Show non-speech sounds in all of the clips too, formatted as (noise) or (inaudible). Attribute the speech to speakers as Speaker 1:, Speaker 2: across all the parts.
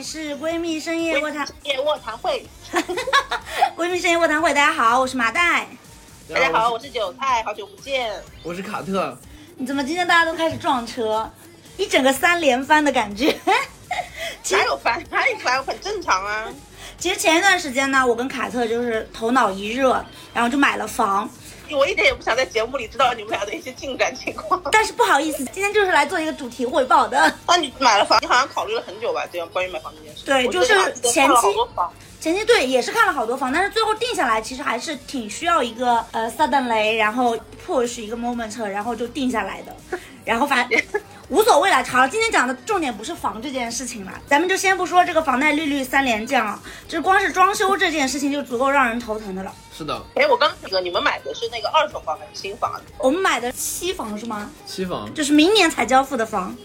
Speaker 1: 里是闺蜜深夜卧谈，
Speaker 2: 夜卧谈会。(laughs)
Speaker 1: 闺蜜深夜卧谈会，大家好，我是麻袋。
Speaker 2: 大家好，我是韭菜，好久不见。
Speaker 3: 我是卡特。
Speaker 1: 你怎么今天大家都开始撞车，一整个三连翻的感觉？(laughs)
Speaker 2: 哪有翻？哪有翻？很正常啊。
Speaker 1: 其实前一段时间呢，我跟卡特就是头脑一热，然后就买了房。
Speaker 2: 我一点也不想在节目里知道你们俩的一些进展情况。
Speaker 1: 但是不好意思，今天就是来做一个主题汇报的。
Speaker 2: 那你买了房，你好像考虑了很久吧？这样关于买房这件事。
Speaker 1: 对，就是前期。前期对也是看了好多房，但是最后定下来其实还是挺需要一个呃 suddenly，然后 push 一个 moment，然后就定下来的。然后反正 (laughs) 无所谓了。好，今天讲的重点不是房这件事情了，咱们就先不说这个房贷利率三连降，就光是装修这件事情就足够让人头疼的了。
Speaker 3: 是的。
Speaker 2: 哎，我刚那个你们买的是那个二手房还是新房？
Speaker 1: 我们买的期房是吗？
Speaker 3: 期房，
Speaker 1: 就是明年才交付的房。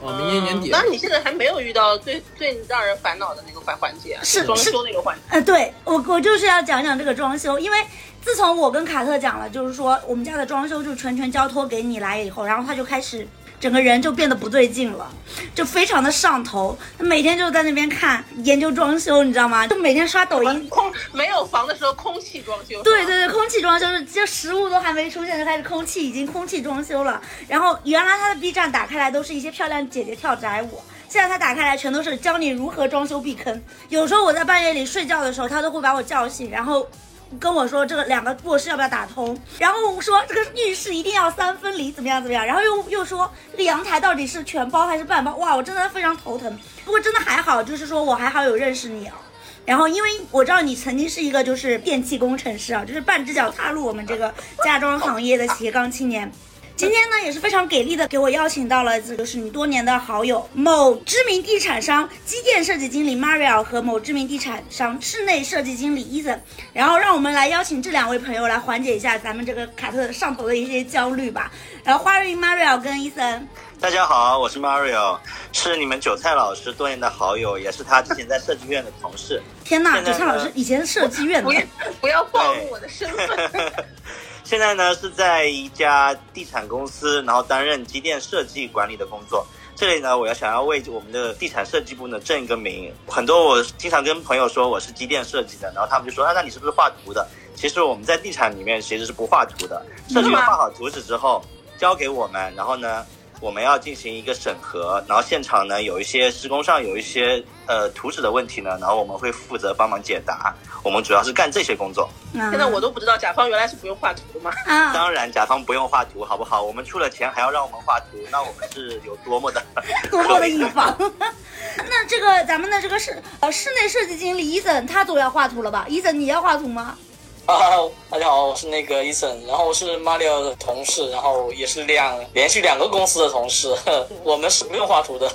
Speaker 3: 哦，明年年底。
Speaker 2: 那你现在还没有遇到最最让人烦恼的那个环环节，
Speaker 1: 是
Speaker 2: 装修那个环节。
Speaker 1: 呃，对我我就是要讲讲这个装修，因为自从我跟卡特讲了，就是说我们家的装修就全权交托给你来以后，然后他就开始。整个人就变得不对劲了，就非常的上头。他每天就在那边看研究装修，你知道吗？就每天刷抖音。
Speaker 2: 空 (laughs) 没有房的时候，空气装修。
Speaker 1: 对对对，空气装修是，就实物都还没出现，就开始空气已经空气装修了。然后原来他的 B 站打开来都是一些漂亮姐姐跳宅舞，现在他打开来全都是教你如何装修避坑。有时候我在半夜里睡觉的时候，他都会把我叫醒，然后。跟我说这个两个卧室要不要打通，然后说这个浴室一定要三分离，怎么样怎么样，然后又又说这个阳台到底是全包还是半包，哇，我真的非常头疼。不过真的还好，就是说我还好有认识你啊，然后因为我知道你曾经是一个就是电气工程师啊，就是半只脚踏入我们这个家装行业的斜杠青年。今天呢也是非常给力的，给我邀请到了这个是你多年的好友，某知名地产商机电设计经理 Mario 和某知名地产商室内设计经理 Ethan，然后让我们来邀请这两位朋友来缓解一下咱们这个卡特上头的一些焦虑吧。然后欢迎 Mario 跟 Ethan。
Speaker 4: 大家好，我是 Mario，是你们韭菜老师多年的好友，也是他之前在设计院的同事。
Speaker 1: 天呐，韭菜老师以前是设计院的，
Speaker 2: 不要暴露我的身份。
Speaker 4: 现在呢是在一家地产公司，然后担任机电设计管理的工作。这里呢，我要想要为我们的地产设计部呢正一个名。很多我经常跟朋友说我是机电设计的，然后他们就说啊，那你是不是画图的？其实我们在地产里面其实是不画图的。设计员画好图纸之后交给我们，然后呢。我们要进行一个审核，然后现场呢有一些施工上有一些呃图纸的问题呢，然后我们会负责帮忙解答。我们主要是干这些工作。
Speaker 2: 现在我都不知道甲方原来是不用画图的吗？
Speaker 4: 当然，甲方不用画图，好不好？我们出了钱还要让我们画图，那我们是有多么的 (laughs)
Speaker 1: 多么的乙方。(laughs) 那这个咱们的这个室呃室内设计经理伊森，他总要画图了吧？伊森，你要画图吗？
Speaker 5: 啊，大家好，我是那个伊森，然后我是 Mario 的同事，然后也是两连续两个公司的同事。(laughs) 我们是不用画图的，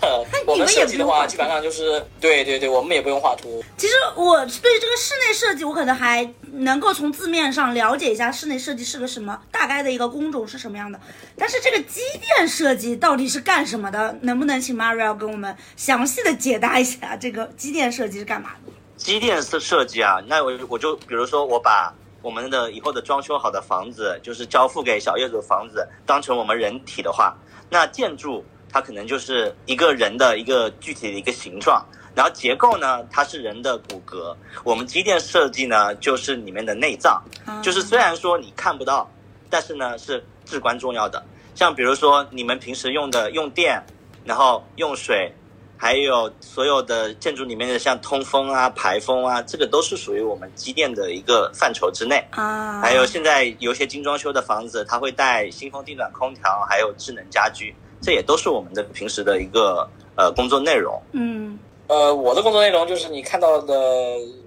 Speaker 5: 我们设计的话基本上就是对对对，我们也不用画图。
Speaker 1: 其实我对这个室内设计，我可能还能够从字面上了解一下室内设计是个什么，大概的一个工种是什么样的。但是这个机电设计到底是干什么的？能不能请 Mario 跟我们详细的解答一下这个机电设计是干嘛的？
Speaker 4: 机电设设计啊，那我我就比如说我把我们的以后的装修好的房子，就是交付给小业主房子，当成我们人体的话，那建筑它可能就是一个人的一个具体的一个形状，然后结构呢，它是人的骨骼，我们机电设计呢就是里面的内脏，就是虽然说你看不到，但是呢是至关重要的。像比如说你们平时用的用电，然后用水。还有所有的建筑里面的像通风啊、排风啊，这个都是属于我们机电的一个范畴之内啊。还有现在有些精装修的房子，它会带新风地暖空调，还有智能家居，这也都是我们的平时的一个呃工作内容。
Speaker 1: 嗯，
Speaker 5: 呃，我的工作内容就是你看到的。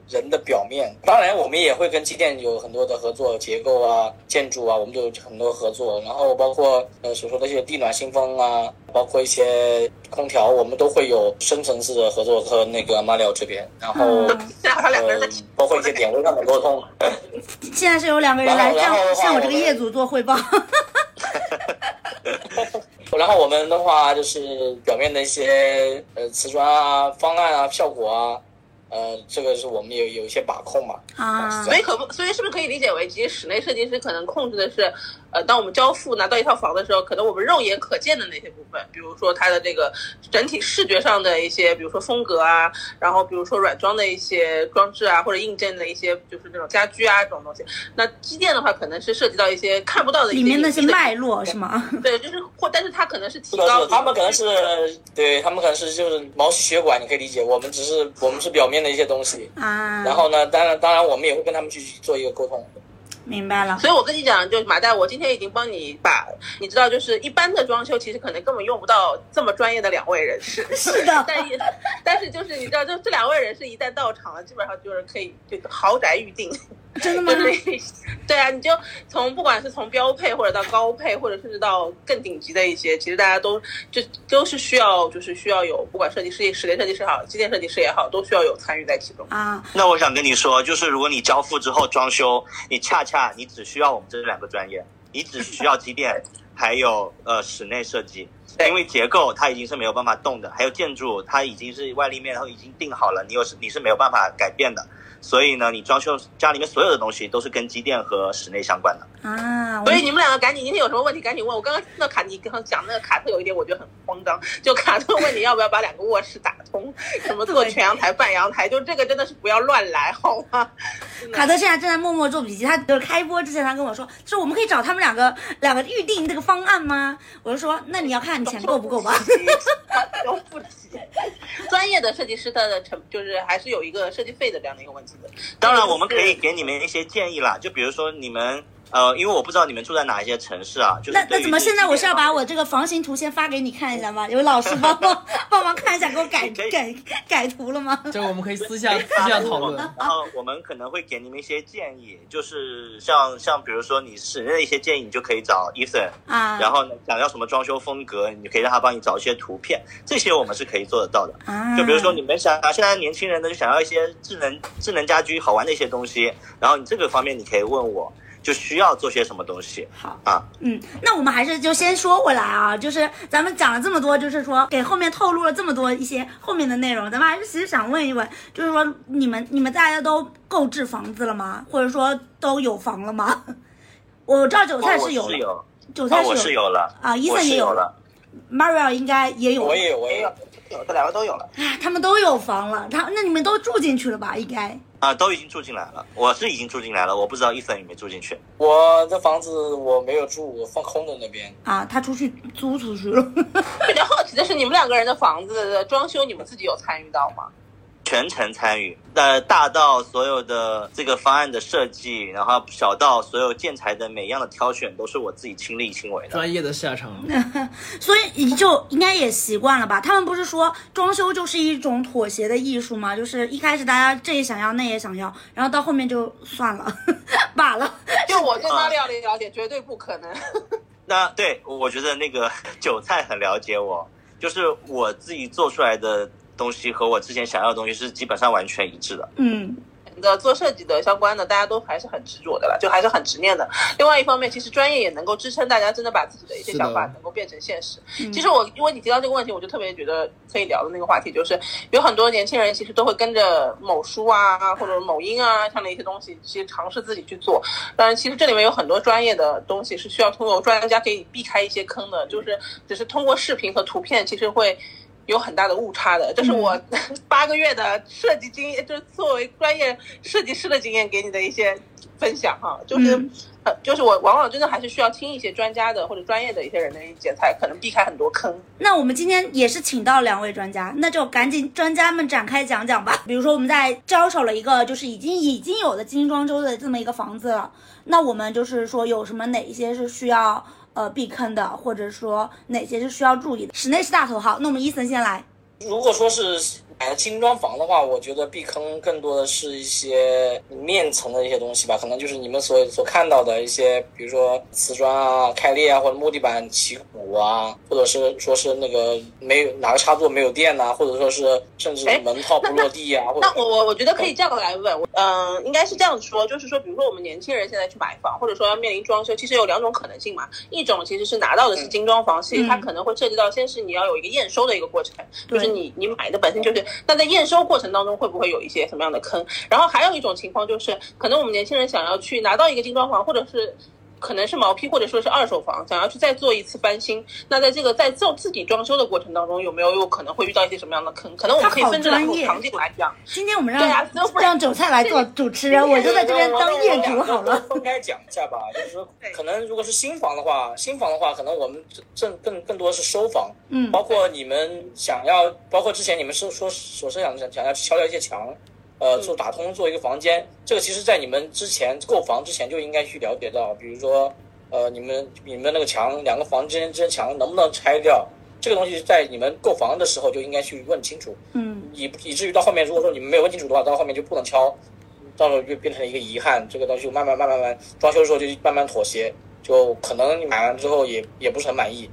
Speaker 5: 人的表面，当然我们也会跟机电有很多的合作，结构啊、建筑啊，我们都有很多合作。然后包括呃所说的一些地暖、新风啊，包括一些空调，我们都会有深层次的合作和那个马里奥这边。然后呃，包括一些点位上的沟通。
Speaker 1: 现在是有两个人来向向我这个业主做汇报。(laughs)
Speaker 5: 然后我们的话就是表面的一些呃瓷砖啊、方案啊、效果啊。呃，这个是我们有有一些把控嘛。
Speaker 1: 啊
Speaker 2: 所以可不，所以是不是可以理解为，其实室内设计师可能控制的是，呃，当我们交付拿到一套房的时候，可能我们肉眼可见的那些部分，比如说它的这个整体视觉上的一些，比如说风格啊，然后比如说软装的一些装置啊，或者硬件的一些就是那种家居啊这种东西。那机电的话，可能是涉及到一些看不到的一些
Speaker 1: 里面那些脉络是吗？
Speaker 2: 对，就是或，但是它可能是提，高
Speaker 5: 他们可能是对他们可能是就是毛细血管，你可以理解。我们只是我们是表面的一些东西。
Speaker 1: 啊，
Speaker 5: 然后呢，当然当然我们也会跟他们去做一个沟通。
Speaker 1: 明白了。
Speaker 2: 所以我跟你讲，就是马代，我今天已经帮你把，你知道，就是一般的装修其实可能根本用不到这么专业的两位人士。(laughs)
Speaker 1: 是的 (laughs)
Speaker 2: 但也但是就是你知道，就这两位人士一旦到场了，基本上就是可以就豪宅预定。
Speaker 1: 真的吗？
Speaker 2: 就是对啊，你就从不管是从标配或者到高配，或者甚至到更顶级的一些，其实大家都就都是需要，就是需要有不管设计师、室内设计师好，机电设计师也好，都需要有参与在其中。
Speaker 1: 啊，
Speaker 4: 那我想跟你说，就是如果你交付之后装修，你恰恰你只需要我们这两个专业，你只需要机电，还有呃室内设计，
Speaker 2: 对
Speaker 4: 因为结构它已经是没有办法动的，还有建筑它已经是外立面然后已经定好了，你有是你是没有办法改变的。所以呢，你装修家里面所有的东西都是跟机电和室内相关的。
Speaker 1: 啊，
Speaker 2: 所以你们两个赶紧，今天有什么问题赶紧问。我刚刚听到卡，你刚刚讲那个卡特有一点，我觉得很慌张。就卡特问你要不要把两个卧室打通，什么做全阳台、半阳台，就这个真的是不要乱来，好吗？
Speaker 1: 卡特现在正在默默做笔记，他就是开播之前，他跟我说，说我们可以找他们两个两个预定这个方案吗？我就说，那你要看你钱够不够吧。(laughs)
Speaker 2: 都不起。专业的设计师他的成就是还是有一个设计费的这样的一个问题的。
Speaker 4: 当然，我们可以给你们一些建议啦，就比如说你们呃，因为我不知道你们住在哪一些城市啊，就是
Speaker 1: 那那怎么现在我是要把我这个房型图先发给你看一下吗？有老师帮帮 (laughs) 帮忙看一下，给我改改改图了吗？
Speaker 3: 这个我们可以私下私下讨论。
Speaker 4: 然后我们可能会给你们一些建议，就是像像比如说你室内的一些建议，你就可以找 Ethan，
Speaker 1: 啊，
Speaker 4: 然后呢想要什么装修风格，你可以让他帮你找一些图片，这些我们是可以做得到的。
Speaker 1: 啊，
Speaker 4: 就比如说你们想啊，现在年轻人呢就想要一些智能智能家居好玩的一些东西，然后你这个方面你可以问我，就需要做些什么东西
Speaker 1: 好。
Speaker 4: 啊。
Speaker 1: 嗯，那我们还是就先说回来啊，就是咱们讲了这么多，就是说给后面透露了这么多一些后面的内容，咱们还是其实想问一问，就是说你们你们大家都购置房子了吗？或者说都有房了吗？(laughs) 我知道韭菜是有了，
Speaker 4: 是有，
Speaker 1: 韭菜
Speaker 4: 哦我是
Speaker 1: 有
Speaker 4: 有了
Speaker 1: 啊伊森也有
Speaker 4: 有了。
Speaker 1: ，Maria 应该也有，
Speaker 5: 我也有，我也有。
Speaker 2: 有这两个都有了。
Speaker 1: 哎，他们都有房了，他那你们都住进去了吧？应该
Speaker 4: 啊，都已经住进来了，我是已经住进来了，我不知道伊森有没有住进去。
Speaker 5: 我的房子我没有住，我放空的那边。
Speaker 1: 啊，他出去租出去了。
Speaker 2: 比较好奇的是，你们两个人的房子的装修，你们自己有参与到吗？
Speaker 4: 全程参与，呃，大到所有的这个方案的设计，然后小到所有建材的每样的挑选，都是我自己亲力亲为的。
Speaker 3: 专业的下场，(laughs)
Speaker 1: 所以你就应该也习惯了吧？他们不是说装修就是一种妥协的艺术吗？就是一开始大家这也想要那也想要，然后到后面就算了，(laughs) 罢了。
Speaker 2: 就我对他了解了解，绝对不可能。(laughs)
Speaker 4: 那对，我觉得那个韭菜很了解我，就是我自己做出来的东西和我之前想要的东西是基本上完全一致的。
Speaker 1: 嗯，
Speaker 2: 的做设计的相关的，大家都还是很执着的了，就还是很执念的。另外一方面，其实专业也能够支撑大家真的把自己的一些想法能够变成现实。
Speaker 1: 嗯
Speaker 2: 其实我因为你提到这个问题，我就特别觉得可以聊的那个话题，就是有很多年轻人其实都会跟着某书啊或者某音啊这样的一些东西，其实尝试自己去做。当然，其实这里面有很多专业的东西是需要通过专家给你避开一些坑的，就是只是通过视频和图片，其实会。有很大的误差的，这是我 (laughs) 八个月的设计经验，就是作为专业设计师的经验给你的一些分享哈，就是、
Speaker 1: 嗯
Speaker 2: 呃，就是我往往真的还是需要听一些专家的或者专业的一些人的意见，才可能避开很多坑。
Speaker 1: 那我们今天也是请到两位专家，那就赶紧专家们展开讲讲吧。比如说我们在招手了一个就是已经已经有的精装修的这么一个房子了，那我们就是说有什么哪一些是需要呃避坑的，或者说哪些是需要注意的？室内是大头号，那我们伊森先来。
Speaker 5: 如果说是买了精装房的话，我觉得避坑更多的是一些面层的一些东西吧，可能就是你们所所看到的一些，比如说瓷砖啊、开裂啊，或者木地板起鼓啊，或者是说是那个没有哪个插座没有电呐、或者说是甚至
Speaker 2: 哎
Speaker 5: 门套不落地啊，或者
Speaker 2: 那我我我觉得可以这样来问，我嗯、应该是这样说，就是说，比如说我们年轻人现在去买房，或者说要面临装修，其实有两种可能性嘛。一种其实是拿到的是精装房，其实它
Speaker 1: 嗯。
Speaker 2: 可能会涉及到，先是你要有一个验收的一个过程，就是
Speaker 1: 对
Speaker 2: 你你买的本身就是那在验收过程当中会不会有一些什么样的坑？然后还有一种情况就是，可能我们年轻人想要去拿到一个精装房，或者是。可能是毛坯或者说是二手房，想要去再做一次翻新，那在这个在做自己装修的过程当中，有没有有可能会遇到一些什么样的坑？可能我们可以分这两种场景来讲。
Speaker 1: 今天我们让让韭菜来做主持人，我就在这边当业主好了。
Speaker 5: 分开讲一下吧，就是说，可能如果是新房的话，新房的话，可能我们正更更多是收房，
Speaker 1: 嗯
Speaker 5: 包括你们想要，包括之前你们是说所设想想要敲掉一些墙，呃，做打通做一个房间，这个其实在你们之前购房之前就应该去了解到，比如说，呃，你们你们那个墙两个房间之间墙能不能拆掉，这个东西在你们购房的时候就应该去问清楚，
Speaker 1: 嗯。
Speaker 5: 以以至于到后面如果说你们没有问清楚的话，到后面就不能敲，到时候就变成一个遗憾，这个东西慢慢慢慢慢装修的时候就慢慢妥协，就可能你买完之后也也不是很满意，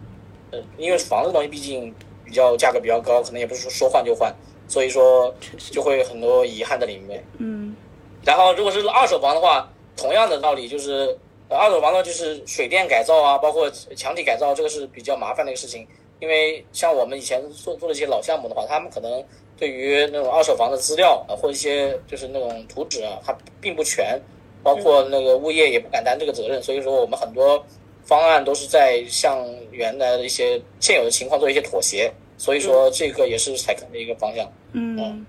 Speaker 5: 呃，因为房子东西毕竟比较价格比较高，可能也不是说说换就换，所以说就会很多遗憾在里面。
Speaker 1: 嗯
Speaker 5: 然后如果是二手房的话，同样的道理就是，呃二手房呢就是水电改造啊，包括墙体改造，这个是比较麻烦的一个事情。因为像我们以前做做的一些老项目的话，他们可能对于那种二手房的资料啊，或一些就是那种图纸啊，它并不全，包括那个物业也不敢担这个责任，所以说我们很多方案都是在向原来的一些现有的情况做一些妥协，所以说这个也是采坑的一个方向。
Speaker 1: 嗯，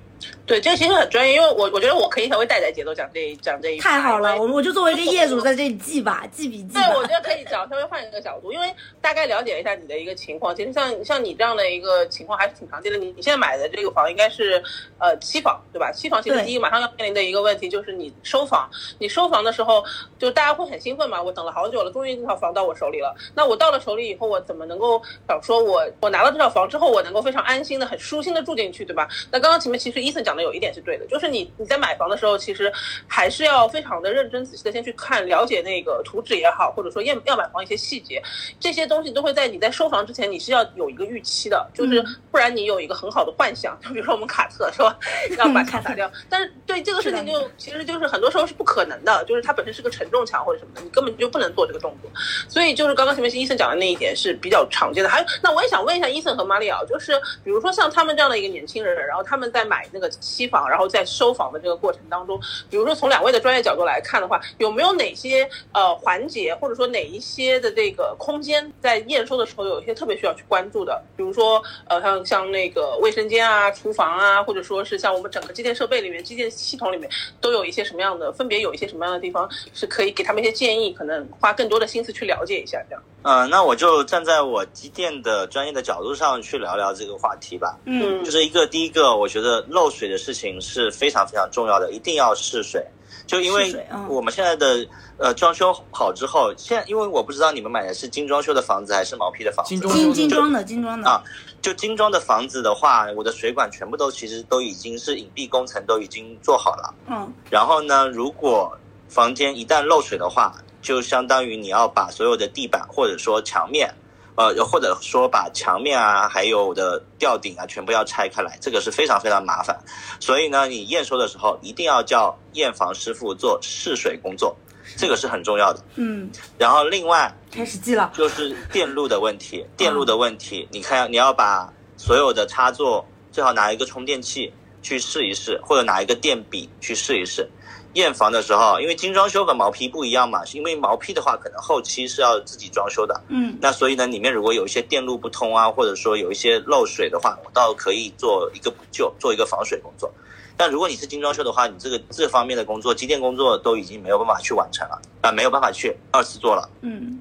Speaker 2: 对，这个其实很专业，因为我我觉得我可以稍微带带节奏讲这一讲这一
Speaker 1: 太好了，我我就作为一个业主在这里记吧，记笔记
Speaker 2: 对，我。觉得可以讲稍微换一个角度，因为大概了解一下你的一个情况。其实像像你这样的一个情况还是挺常见的。你你现在买的这个房应该是呃期房对吧？期房其实第一马上要面临的一个问题就是你收房，你收房的时候就大家会很兴奋嘛，我等了好久了，终于这套房到我手里了。那我到了手里以后，我怎么能够想说我我拿到这套房之后，我能够非常安心的、很舒心的住进去，对吧？那刚刚前面其实伊森讲的有一点是对的，就是你你在买房的时候，其实还是要非常的认真仔细的先去看了解那个图纸也好，或者说要要买房一些细节，这些东西都会在你在收房之前你是要有一个预期的，就是
Speaker 1: 嗯。
Speaker 2: 不然你有一个很好的幻想，就比如说我们卡特说 (laughs) 要把墙打掉，但是对这个事情就其实就是很多时候是不可能的，就是它本身是个承重墙或者什么的，你根本就不能做这个动作。所以就是刚刚前面是医生讲的那一点是比较常见的。还有，那我也想问一下医生和马里奥，就是比如说像他们这样的一个年轻人，然后他们在买那个期房，然后在收房的这个过程当中，比如说从两位的专业角度来看的话，有没有哪些呃环节，或者说哪一些的这个空间在验收的时候有一些特别需要去关注的？比如说呃像像那个卫生间啊、厨房啊，或者说是像我们整个机电设备里面、机电系统里面都有一些什么样的，分别有一些什么样的地方是可以给他们一些建议，可能花更多的心思去了解一下这样。
Speaker 4: 呃，那我就站在我机电的专业的角度上去聊聊这个话题吧。
Speaker 1: 嗯
Speaker 4: 就是一个第一个，我觉得漏水的事情是非常非常重要的，一定要试水。就因为我们现在的呃装修好之后，现在因为我不知道你们买的是精装修的房子还是毛坯的房子，
Speaker 1: 精
Speaker 3: 精装
Speaker 1: 精装的精装的
Speaker 4: 啊就精装的房子的话，我的水管全部都其实都已经是隐蔽工程都已经做好了。
Speaker 1: 嗯
Speaker 4: 然后呢，如果房间一旦漏水的话，就相当于你要把所有的地板或者说墙面，呃，或者说把墙面啊，还有的吊顶啊，全部要拆开来，这个是非常非常麻烦。所以呢，你验收的时候一定要叫验房师傅做试水工作，这个是很重要的。
Speaker 1: 嗯，
Speaker 4: 然后另外
Speaker 1: 开始记了。
Speaker 4: 就是电路的问题，电路的问题，你看你要把所有的插座最好拿一个充电器去试一试，或者拿一个电笔去试一试。验房的时候，因为精装修和毛坯不一样嘛，是因为毛坯的话可能后期是要自己装修的，
Speaker 1: 嗯
Speaker 4: 那所以呢，里面如果有一些电路不通啊，或者说有一些漏水的话，我倒可以做一个补救，做一个防水工作。但如果你是精装修的话，你这个这方面的工作，机电工作都已经没有办法去完成了啊、没有办法去二次做了。
Speaker 1: 嗯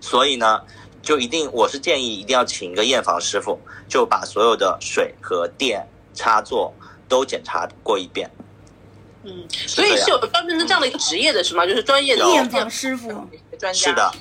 Speaker 4: 所以呢，就一定我是建议一定要请一个验房师傅，就把所有的水和电插座都检查过一遍。
Speaker 2: 嗯，所以是有专门的这样的一个职业的是吗？就是专业的
Speaker 1: 验房师傅
Speaker 2: 专家。
Speaker 4: 是的，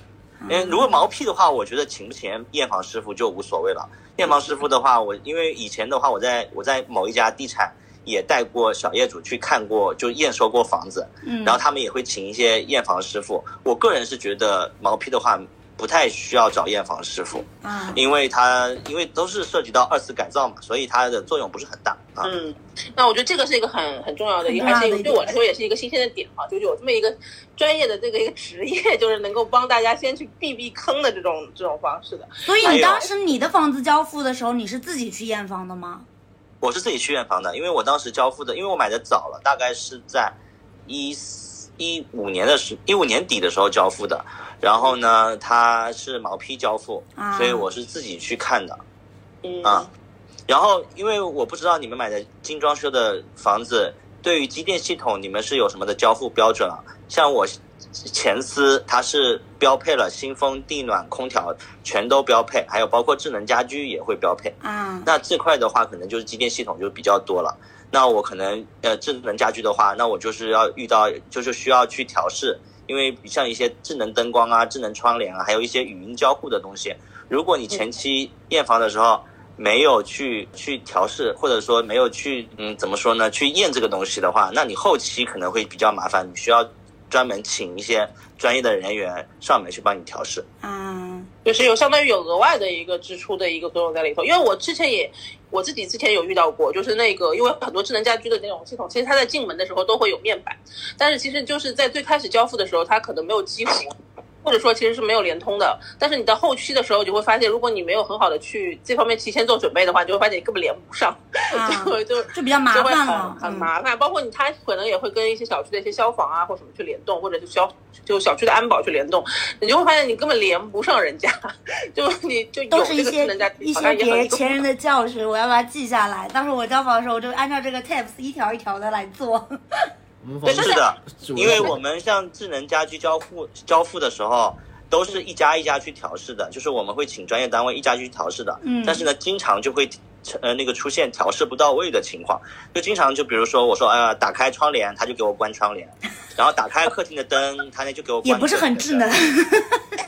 Speaker 4: 嗯如果毛坯的话，我觉得请不请验房师傅就无所谓了。验房师傅的话，我因为以前的话，我在我在某一家地产也带过小业主去看过，就验收过房子，
Speaker 1: 嗯，
Speaker 4: 然后他们也会请一些验房师傅。我个人是觉得毛坯的话不太需要找验房师傅，
Speaker 1: 啊
Speaker 4: 因为它因为都是涉及到二次改造嘛，所以它的作用不是很大啊。
Speaker 2: 嗯，那我觉得这个是一个很很重要的一个，
Speaker 1: 很重要的一
Speaker 2: 个对我来说也是一个新鲜的点啊，就是有这么一个专业的这个一个职业，就是能够帮大家先去避避坑的这种这种方式的。
Speaker 1: 所以你当时你的房子交付的时候，你是自己去验房的吗？
Speaker 4: 我是自己去验房的，因为我当时交付的，因为我买的早了，大概是在一一五年的时一五年底的时候交付的，然后呢，它是毛坯交付，
Speaker 1: 啊
Speaker 4: 所以我是自己去看的
Speaker 2: 嗯
Speaker 4: 啊。然后，因为我不知道你们买的精装修的房子，对于机电系统你们是有什么的交付标准啊？像我前司它是标配了新风、地暖、空调全都标配，还有包括智能家居也会标配。
Speaker 1: 嗯，
Speaker 4: 那这块的话，可能就是机电系统就比较多了。那我可能呃智能家居的话，那我就是要遇到就是需要去调试，因为像一些智能灯光啊、智能窗帘啊，还有一些语音交互的东西，如果你前期验房的时候没有去去调试，或者说没有去嗯怎么说呢，去验这个东西的话，那你后期可能会比较麻烦，你需要专门请一些专业的人员上门去帮你调试。
Speaker 1: 啊，
Speaker 2: 就是有相当于有额外的一个支出的一个作用在里头。因为我之前也我自己之前有遇到过，就是那个因为很多智能家居的那种系统，其实它在进门的时候都会有面板，但是其实就是在最开始交付的时候，它可能没有激活。或者说其实是没有联通的，但是你到后期的时候，就会发现，如果你没有很好的去这方面提前做准备的话，你就会发现你根本连不上，
Speaker 1: 啊
Speaker 2: 就就
Speaker 1: 就比较麻
Speaker 2: 就会
Speaker 1: 烦了
Speaker 2: 很，麻烦。包括你，他可能也会跟一些小区的一些消防啊或什么去联动，或者是消就小区的安保去联动，你就会发现你根本连不上人家，(laughs) 就你就有这
Speaker 1: 都是一些
Speaker 2: 个智能家居，
Speaker 1: 一些别前人的教训，我要把它记下来。到时候我交房的时候，我就按照这个 tips 一条一条的来做。
Speaker 4: 是的，因为我们像智能家居交付交付的时候，都是一家一家去调试的，就是我们会请专业单位一家去调试的。
Speaker 1: 嗯
Speaker 4: 但是呢，经常就会呃那个出现调试不到位的情况，就经常就比如说我说哎呀打开窗帘，他就给我关窗帘，(laughs) 然后打开客厅的灯，他呢就给我关
Speaker 1: 也不是很智能。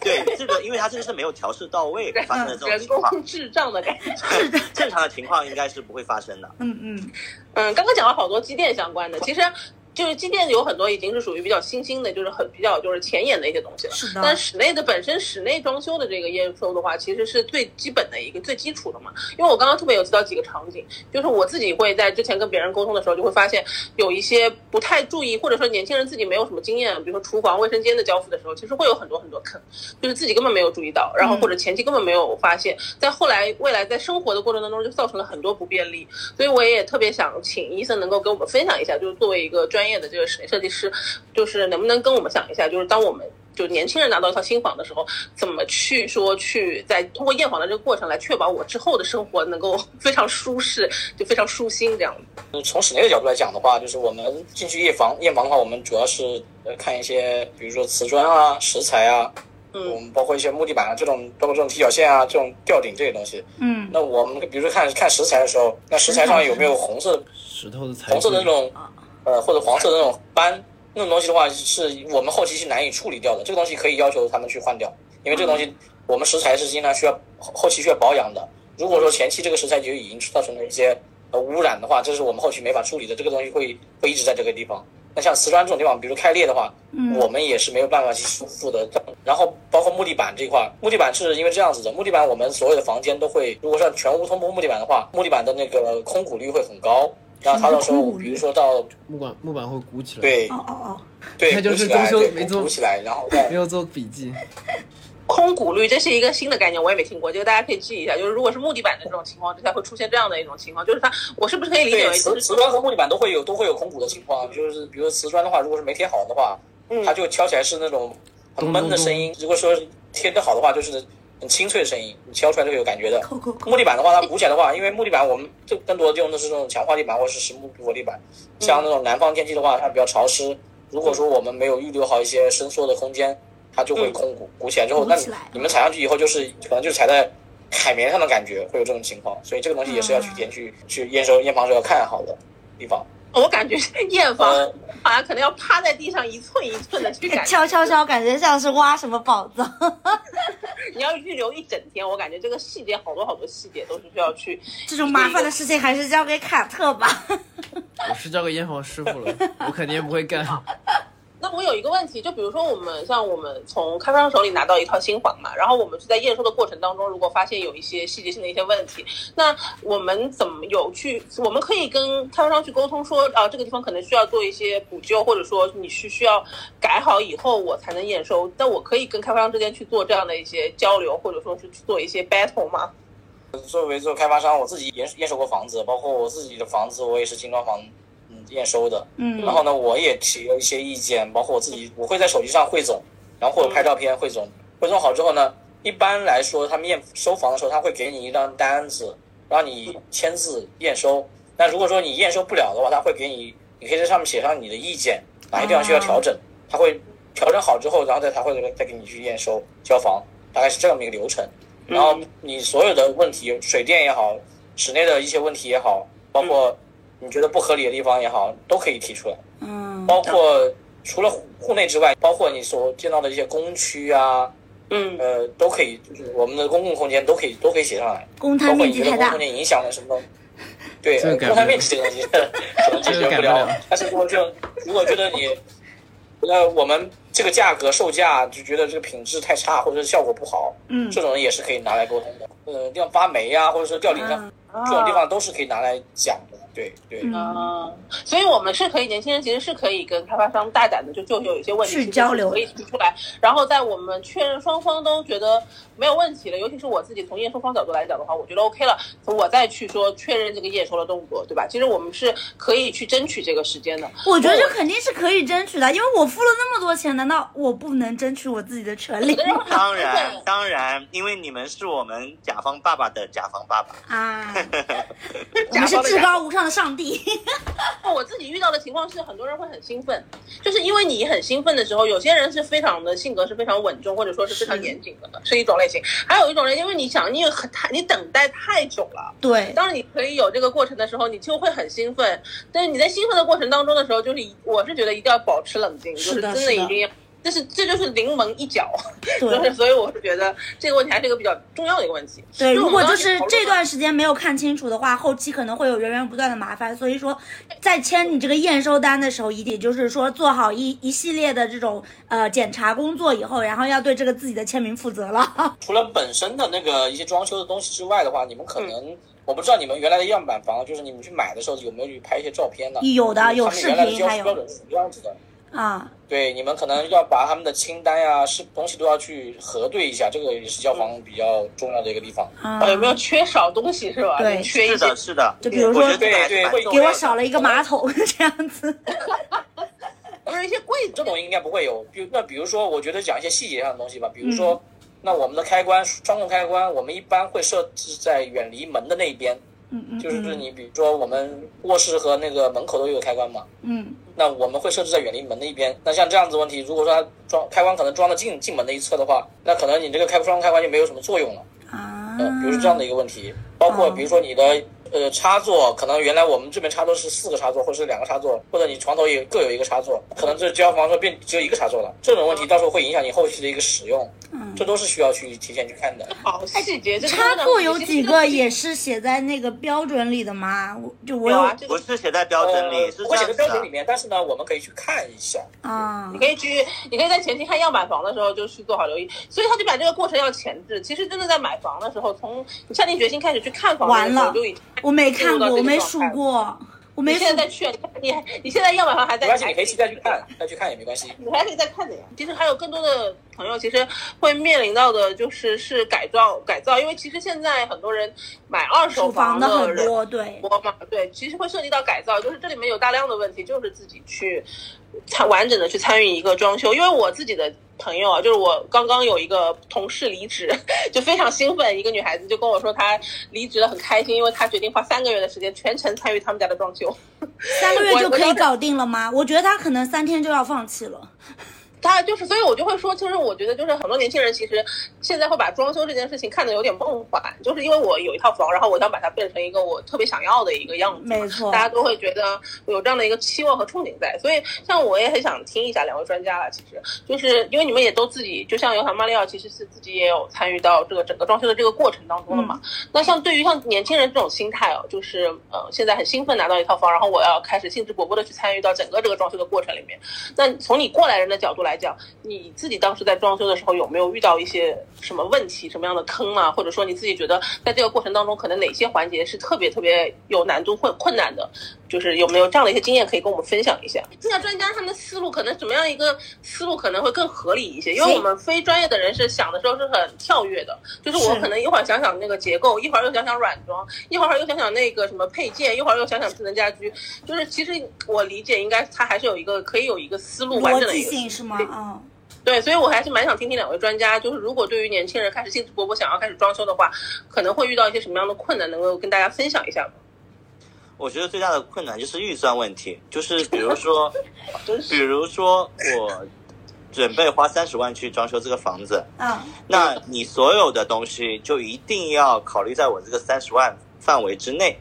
Speaker 4: 对，这个因为它这个是没有调试到位 (laughs) 发生的这种
Speaker 2: 人
Speaker 4: 情况，
Speaker 2: 工智障的感觉。(laughs)
Speaker 4: 正常的情况应该是不会发生的。
Speaker 1: 嗯嗯，
Speaker 2: 嗯，刚刚讲了好多机电相关的，其实就是机电有很多已经是属于比较新兴的，就是很比较就是前沿的一些东西了。
Speaker 1: 是的。
Speaker 2: 但室内的本身室内装修的这个验收的话，其实是最基本的一个最基础的嘛。因为我刚刚特别有提到几个场景，就是我自己会在之前跟别人沟通的时候，就会发现有一些不太注意，或者说年轻人自己没有什么经验，比如说厨房、卫生间的交付的时候，其实会有很多很多坑，就是自己根本没有注意到，然后或者前期根本没有发现，在后来未来在生活的过程当中就造成了很多不便利。所以我也特别想请医生能够跟我们分享一下，就是作为一个专业的这个室内设计师，就是能不能跟我们讲一下，就是当我们就年轻人拿到一套新房的时候，怎么去说去在通过验房的这个过程来确保我之后的生活能够 (laughs) 非常舒适，就非常舒心这样。
Speaker 5: 从室内的角度来讲的话，就是我们进去验房验房的话，我们主要是呃看一些，比如说瓷砖啊、石材啊，我
Speaker 2: 嗯
Speaker 5: 们包括一些木地板啊这种，包括这种踢脚线啊、这种吊顶这些东西。
Speaker 1: 嗯
Speaker 5: 那我们比如说看看石材的时候，那石材上有没有红色、
Speaker 3: 石头的材
Speaker 5: 红色的那，种，呃，或者黄色的那种斑，那种东西的话，是我们后期是难以处理掉的。这个东西可以要求他们去换掉，因为这个东西我们石材是经常需要后后期需要保养的。如果说前期这个石材就已经造成了一些呃污染的话，这是我们后期没法处理的，这个东西会会一直在这个地方。那像瓷砖这种地方，比如开裂的话，
Speaker 1: 嗯
Speaker 5: 我们也是没有办法去修复的。然后包括木地板这一块，木地板是因为这样子的，木地板我们所有的房间都会，如果是全屋通铺木地板的话，木地板的那个空鼓率会很高。然后它到时候，比如说到
Speaker 3: 木板木板会鼓起来。，
Speaker 5: 对
Speaker 1: 哦哦哦，
Speaker 5: 对，
Speaker 3: 它就是
Speaker 5: 鼓起来对
Speaker 3: 装修没做
Speaker 5: 鼓起来，然后再 (laughs)
Speaker 3: 没有做笔记。
Speaker 2: 空鼓率这是一个新的概念，我也没听过，这个大家可以记一下。就是如果是木地板的这种情况之下，会出现这样的一种情况，就是它，我是不是可以理解为
Speaker 5: 瓷瓷砖和木地板都会有都会有空鼓的情况，就是比如瓷砖的话，如果是没贴好的话，
Speaker 2: 嗯
Speaker 5: 它就敲起来是那种很闷的声音；如果说贴的好的话，就是很清脆的声音，你敲出来都有感觉的。木地板的话，它鼓起来的话，因为木地板我们就更多的用的是这种强化地板或者是实木薄地板。像那种南方天气的话，它比较潮湿，如果说我们没有预留好一些伸缩的空间，它就会空鼓鼓起来之后，那
Speaker 1: 你
Speaker 5: 你们踩上去以后，就是可能就踩在海绵上的感觉，会有这种情况。所以这个东西也是要提前去去验收验房时候要看好的地方。
Speaker 2: 我感觉验房
Speaker 5: 呃
Speaker 2: 好像可能要趴在地上一寸一寸的去感
Speaker 1: 敲敲敲，感觉像是挖什么宝藏。(laughs)
Speaker 2: 你要预留一整天，我感觉这个细节好多好多细节都是需要去。
Speaker 1: 这种麻烦的事情还是交给卡特吧。
Speaker 3: 我是交给验房师傅了，我肯定不会干。(laughs)
Speaker 2: 那我有一个问题，就比如说我们像我们从开发商手里拿到一套新房嘛，然后我们是在验收的过程当中，如果发现有一些细节性的一些问题，那我们怎么有去？我们可以跟开发商去沟通说，啊，这个地方可能需要做一些补救，或者说你是需要改好以后我才能验收。但我可以跟开发商之间去做这样的一些交流，或者说是去做一些 battle 吗？
Speaker 5: 作为做开发商，我自己验验收过房子，包括我自己的房子，我也是精装房，验收的。
Speaker 1: 嗯
Speaker 5: 然后呢，我也提了一些意见，包括我自己，我会在手机上汇总，然后或者拍照片汇总。汇总好之后呢，一般来说，他们验收房的时候，他会给你一张单子，让你签字验收。那如果说你验收不了的话，他会给你，你可以在上面写上你的意见，哪些地方需要调整，他会调整好之后，然后再他会再给你去验收交房，大概是这么一个流程。然后你所有的问题，水电也好，室内的一些问题也好，包括你觉得不合理的地方也好，都可以提出来。
Speaker 1: 嗯
Speaker 5: 包括除了户户内之外，包括你所见到的一些公区啊，
Speaker 2: 嗯
Speaker 5: 呃，都可以，就是我们的公共空间都可以都可以写上来，
Speaker 1: 公摊
Speaker 5: 包括
Speaker 1: 面积太大
Speaker 5: 你觉得公共空，间影响了什么？(laughs) 对，公摊面积这个东西 (laughs) 可能解决不
Speaker 3: 了
Speaker 5: 了。但是如果就如果觉得你，那，我们这个价格售价就觉得这个品质太差，或者是效果不好，
Speaker 1: 嗯
Speaker 5: 这种人也是可以拿来沟通的。呃，地方发霉呀、或者说吊顶上，这种地方都是可以拿来讲的。对对。
Speaker 1: 嗯
Speaker 2: 啊，所以我们是可以，年轻人其实是可以跟开发商大胆的就就有一些问题
Speaker 1: 去交流
Speaker 2: 可以提出来，然后在我们确认双方都觉得没有问题了，尤其是我自己从验收方角度来讲的话，我觉得 OK 了，我再去说确认这个验收的动作，对吧？其实我们是可以去争取这个时间的。
Speaker 1: 我觉得这肯定是可以争取的，因为我付了那么多钱，难道我不能争取我自己的权利
Speaker 4: 当然 (laughs) 当然，因为你们是我们甲方爸爸的甲方爸爸。
Speaker 1: 啊？(laughs) 我们是至高无上的上帝。
Speaker 2: 我自己遇到的情况是，很多人会很兴奋，就是因为你很兴奋的时候，有些人是非常的性格是非常稳重，或者说是非常严谨的，是一种类型；还有一种人，因为你想，你有很太你等待太久了。
Speaker 1: 对，
Speaker 2: 当你可以有这个过程的时候，你就会很兴奋。但是你在兴奋的过程当中的时候，就是我是觉得一定要保持冷静，就是真的一定要，这就是临门一脚，就是
Speaker 1: 对
Speaker 2: 所以我是觉得这个问题还是一个比较重要的一个问题。
Speaker 1: 对，如果就是这段时间没有看清楚的话，后期可能会有源源不断的麻烦。所以说，在签你这个验收单的时候，一定就是说做好一一系列的这种呃检查工作以后，然后要对这个自己的签名负责了。(laughs)
Speaker 5: 除了本身的那个一些装修的东西之外的话，你们可能、
Speaker 1: 嗯
Speaker 5: 我不知道你们原来的样板房，就是你们去买的时候有没有去拍一些照片呢？
Speaker 1: 有的有视频还有
Speaker 5: 标标准是什么样子的？
Speaker 1: 啊，
Speaker 5: 对，你们可能要把他们的清单呀、是东西都要去核对一下，这个也是交房比较重要的一个地方。
Speaker 1: 啊
Speaker 2: 呃有没有缺少东西是吧？
Speaker 1: 对
Speaker 2: 缺一些
Speaker 4: 是的，是的。
Speaker 1: 就比如说
Speaker 5: 对对
Speaker 1: 给我少了一个马桶 (laughs) 这样子。
Speaker 2: 不是一些柜子
Speaker 5: 这种应该不会有。比那比如说，我觉得讲一些细节上的东西吧，比如
Speaker 1: 嗯
Speaker 5: 说，那我们的开关双控开关，我们一般会设置在远离门的那一边，
Speaker 1: 嗯嗯，
Speaker 5: 就是你比如说我们卧室和那个门口都有开关嘛，
Speaker 1: 嗯
Speaker 5: 那我们会设置在远离门的一边。那像这样子问题，如果说它装开关可能装的进进门的一侧的话，那可能你这个开双开关就没有什么作用了。
Speaker 1: 啊，
Speaker 5: 呃，比如说这样的一个问题，包括
Speaker 1: 哦
Speaker 5: 比如说你的呃插座，可能原来我们这边插座是四个插座，或者是两个插座，或者你床头也各有一个插座，可能这交房时候变只有一个插座了，这种问题到时候会影响你后期的一个使用，
Speaker 1: 嗯
Speaker 5: 这都是需要去提前去看的。
Speaker 2: 好细节，这个
Speaker 1: 插座有几个
Speaker 2: 也
Speaker 1: 也是写在那个标准里的吗？我就我有
Speaker 2: 有啊，这
Speaker 4: 不是写在标准里，
Speaker 5: 呃
Speaker 4: 是
Speaker 5: 写在。标准里面，但是呢，我们可以去看一下。
Speaker 1: 啊
Speaker 2: 你可以去，你可以在前期看样板房的时候就去做好留意，所以他就把这个过程要前置。其实真的在买房的时候，从你下定决心开始去看房的时
Speaker 1: 完了
Speaker 2: 候就已经。
Speaker 1: 我没看过，我没数过，我没
Speaker 2: 现在再去，你还你现在样板上还在，
Speaker 5: 没关系，你可以去再去看，再去看也没关系。
Speaker 2: 你还可以再看的呀。其实还有更多的朋友，其实会面临到的就是是改造改造，因为其实现在很多人买二手
Speaker 1: 房的很
Speaker 2: 人
Speaker 1: 多，对，
Speaker 2: 多嘛，对，其实会涉及到改造，就是这里面有大量的问题，就是自己去参完整的去参与一个装修。因为我自己的朋友啊，就是我刚刚有一个同事离职，(laughs) 就非常兴奋，一个女孩子就跟我说她离职了很开心，因为她决定花三个月的时间全程参与他们家的装修。
Speaker 1: 三个月就可以搞定了吗？我觉得她可能三天就要放弃了。
Speaker 2: 他就是，所以我就会说，其实我觉得就是很多年轻人其实现在会把装修这件事情看得有点梦幻，就是因为我有一套房，然后我想把它变成一个我特别想要的一个样子，
Speaker 1: 没错
Speaker 2: 大家都会觉得有这样的一个期望和憧憬在，所以像我也很想听一下两位专家了，其实就是因为你们也都自己，就像有像马里奥，其实是自己也有参与到这个整个装修的这个过程当中的嘛。那像对于像年轻人这种心态哦，就是呃现在很兴奋拿到一套房，然后我要开始兴致勃勃的去参与到整个这个装修的过程里面。那从你过来人的角度来来讲，你自己当时在装修的时候有没有遇到一些什么问题、什么样的坑啊？或者说你自己觉得在这个过程当中，可能哪些环节是特别特别有难度或困难的？就是有没有这样的一些经验可以跟我们分享一下？现在专家他们的思路可能怎么样一个思路可能会更合理一些？因为我们非专业的人是想的时候是很跳跃的，就是我可能一会儿想想那个结构，一会儿又想想软装，一会儿又想想那个什么配件，一会儿又想想智能家居。就是其实我理解应该它还是有一个可以有一个思路完整的一个
Speaker 1: 性是吗？嗯，
Speaker 2: 对，所以我还是蛮想听听两位专家，就是如果对于年轻人开始兴致勃勃想要开始装修的话，可能会遇到一些什么样的困难，能够跟大家分享一下吗？
Speaker 4: 我觉得最大的困难就是预算问题，就是比如说，(laughs) 比如说我准备花三十万去装修这个房子，
Speaker 1: 嗯，
Speaker 4: 那你所有的东西就一定要考虑在我这个三十万范围之内，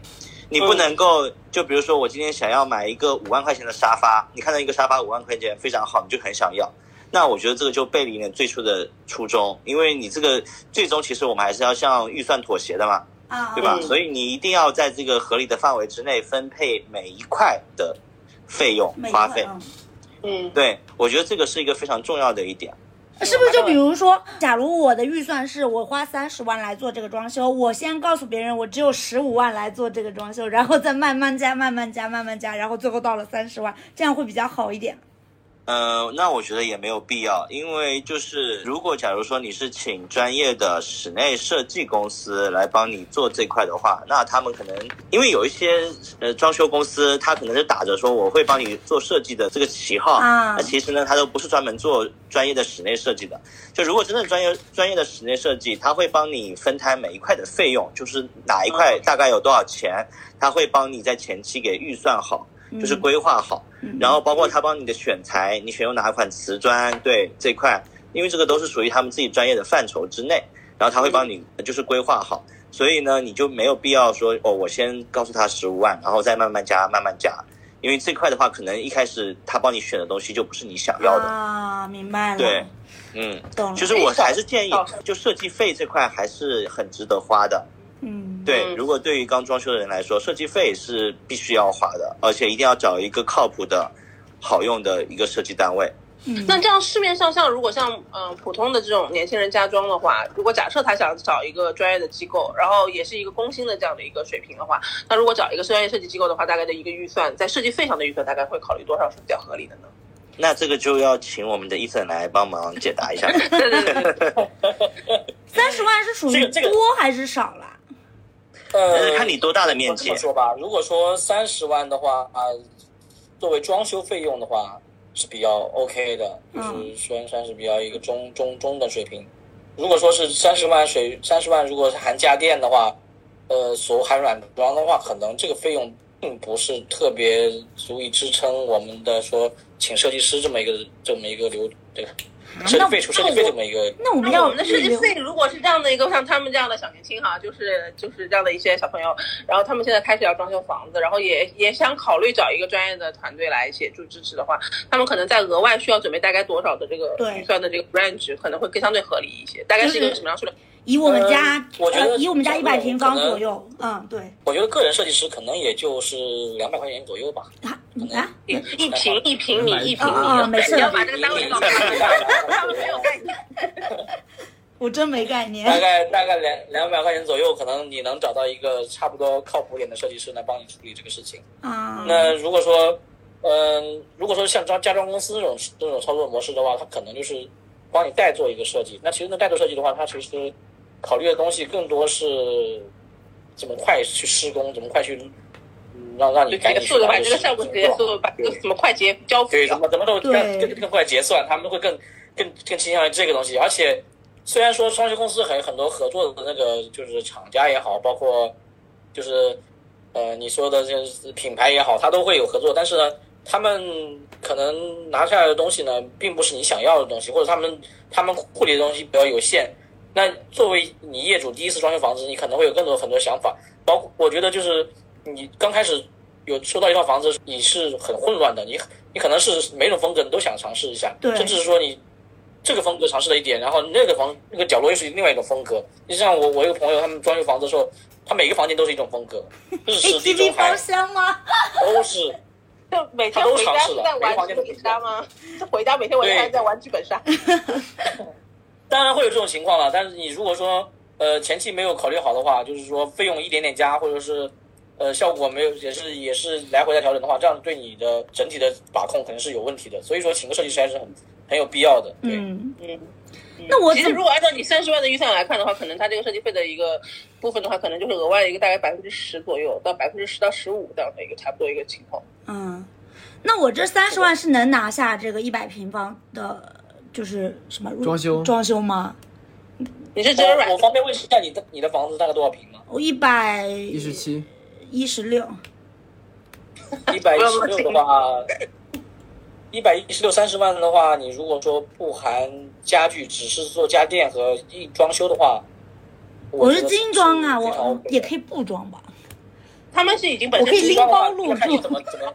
Speaker 4: 你不能够就比如说我今天想要买一个五万块钱的沙发，你看到一个沙发五万块钱非常好，你就很想要。那我觉得这个就背离了最初的初衷，因为你这个最终其实我们还是要向预算妥协的嘛。
Speaker 1: 啊，
Speaker 4: 对吧？
Speaker 2: 嗯
Speaker 4: 所以你一定要在这个合理的范围之内分配每一块的费用花费。
Speaker 1: 嗯，
Speaker 4: 对，我觉得这个是一个非常重要的一点。
Speaker 1: 是不是就比如说，假如我的预算是我花三十万来做这个装修，我先告诉别人我只有十五万来做这个装修，然后再慢慢加、慢慢加、慢慢加，然后最后到了三十万，这样会比较好一点。
Speaker 4: 呃，那我觉得也没有必要，因为就是如果假如说你是请专业的室内设计公司来帮你做这块的话，那他们可能因为有一些呃装修公司，他可能是打着说我会帮你做设计的这个旗号，
Speaker 1: 啊
Speaker 4: 那其实呢，他都不是专门做专业的室内设计的。就如果真正专业专业的室内设计，他会帮你分摊每一块的费用，就是哪一块大概有多少钱，他会帮你在前期给预算好，就是规划好。然后包括他帮你的选材，你选用哪款瓷砖，对这块，因为这个都是属于他们自己专业的范畴之内，然后他会帮你就是规划好，所以呢，你就没有必要说哦，我先告诉他十五万，然后再慢慢加，慢慢加，因为这块的话，可能一开始他帮你选的东西就不是你想要的，
Speaker 1: 啊，明白了。
Speaker 4: 对，嗯，
Speaker 1: 懂了。
Speaker 4: 其实我还是建议，就设计费这块还是很值得花的。
Speaker 1: 嗯，
Speaker 4: 对，
Speaker 2: 嗯
Speaker 4: 如果对于刚装修的人来说，设计费是必须要花的，而且一定要找一个靠谱的、好用的一个设计单位。
Speaker 1: 嗯，
Speaker 2: 那这样市面上像如果像嗯、呃普通的这种年轻人家装的话，如果假设他想找一个专业的机构，然后也是一个工薪的这样的一个水平的话，那如果找一个专业设计机构的话，大概的一个预算在设计费上的预算大概会考虑多少是比较合理的呢？
Speaker 4: 那这个就要请我们的伊森来帮忙解答一下。
Speaker 2: 对对对对对，
Speaker 1: 三十万是属于多还是少啦？
Speaker 5: 呃，
Speaker 4: 看你多大的面积
Speaker 5: 我这么。说吧，如果说三十万的话，啊、作为装修费用的话是比较 OK 的，就是
Speaker 1: 嗯
Speaker 5: 算算是比较一个中中中等水平。如果说是三十万水三十万，如果是含家电的话，呃，所含软装的话，可能这个费用并不是特别足以支撑我们的说请设计师这么一个这么一个流对设计费出设计费这么一个
Speaker 1: 那我们要
Speaker 2: 那我们的设计费如果是这样的一个像他们这样的小年轻哈，就是就是这样的一些小朋友，然后他们现在开始要装修房子，然后也也想考虑找一个专业的团队来协助支持的话，他们可能在额外需要准备大概多少的这个预算的这个 range 可能会更相对合理一些，大概是一个什么样数量？
Speaker 1: 以我们家
Speaker 5: 呃，我觉得
Speaker 1: 呃，以我们家一百平方左右，嗯，对，
Speaker 5: 我觉得个人设计师可能也就是两百块钱左右吧。
Speaker 1: 啊啊，
Speaker 2: 一一平一平米一平米，
Speaker 1: 没事
Speaker 2: 你要把这个单位告诉他们，他们没有概念。(laughs)
Speaker 1: 我真没概
Speaker 5: 大。概大概两两百块钱左右，可能你能找到一个差不多靠谱一点的设计师来帮你处理这个事情。
Speaker 1: 啊，
Speaker 5: 那如果说，嗯、如果说像装家装公司这种这种操作模式的话，它可能就是帮你代做一个设计。那其实那，代做设计的话，它其实考虑的东西更多是怎么快去施工，怎么快去嗯让让你
Speaker 2: 就
Speaker 5: 赶紧去
Speaker 2: 结束的，把这个项目结束，把这个什么快捷交付
Speaker 5: 对，怎。么怎么都更更更快结算，他们会更更更倾向于这个东西。而且虽然说装修公司还有很多合作的那个就是厂家也好，包括就是呃你说的这些品牌也好，他都会有合作，但是呢，他们可能拿下来的东西呢，并不是你想要的东西，或者他们他们库里的东西比较有限。那作为你业主第一次装修房子，你可能会有更多很多想法，包括我觉得就是你刚开始有收到一套房子，你是很混乱的，你你可能是每种风格你都想尝试一下，
Speaker 1: 对
Speaker 5: 甚至是说你这个风格尝试了一点，然后那个房那个角落又是另外一种风格。你像我我一个朋友，他们装修房子的时候，他每个房间都是一种风格，日式地中海 (laughs)
Speaker 1: 厢吗？(laughs)
Speaker 5: 都是 (laughs)
Speaker 2: 就每天
Speaker 5: 他都
Speaker 2: 回家
Speaker 5: 尝试了
Speaker 2: 是在玩剧本杀吗？就回家每天晚上还在玩剧本杀。
Speaker 5: 当然会有这种情况了，但是你如果说呃前期没有考虑好的话，就是说费用一点点加，或者是呃效果没有也是也是来回在调整的话，这样对你的整体的把控可能是有问题的。所以说请个设计师还是很很有必要的。对，
Speaker 1: 嗯，
Speaker 2: 嗯，
Speaker 1: 那我
Speaker 2: 其实如果按照你三十万的预算来看的话，可能它这个设计费的一个部分的话，可能就是额外的一个大概百分之十左右到百分之十到十五这样的一个差不多一个情况。
Speaker 1: 嗯，那我这三十万是能拿下这个一百平方的，就是什么
Speaker 3: 装修
Speaker 1: 装修吗？
Speaker 2: 你是只有软
Speaker 5: 我我方便问一下你的你的房子大概多少平吗？
Speaker 1: 我一百
Speaker 3: 一十七，
Speaker 1: 一十六，
Speaker 5: 一百一十六的话，(laughs) 一百一十六三十万的话，你如果说不含家具，只是做家电和一装修的话，
Speaker 1: 我是精装啊，我也可以不装吧？
Speaker 2: 他们是已经本
Speaker 1: 我可以拎
Speaker 2: 身精装
Speaker 1: 包入
Speaker 5: 要看你
Speaker 1: 住
Speaker 5: 怎么怎么。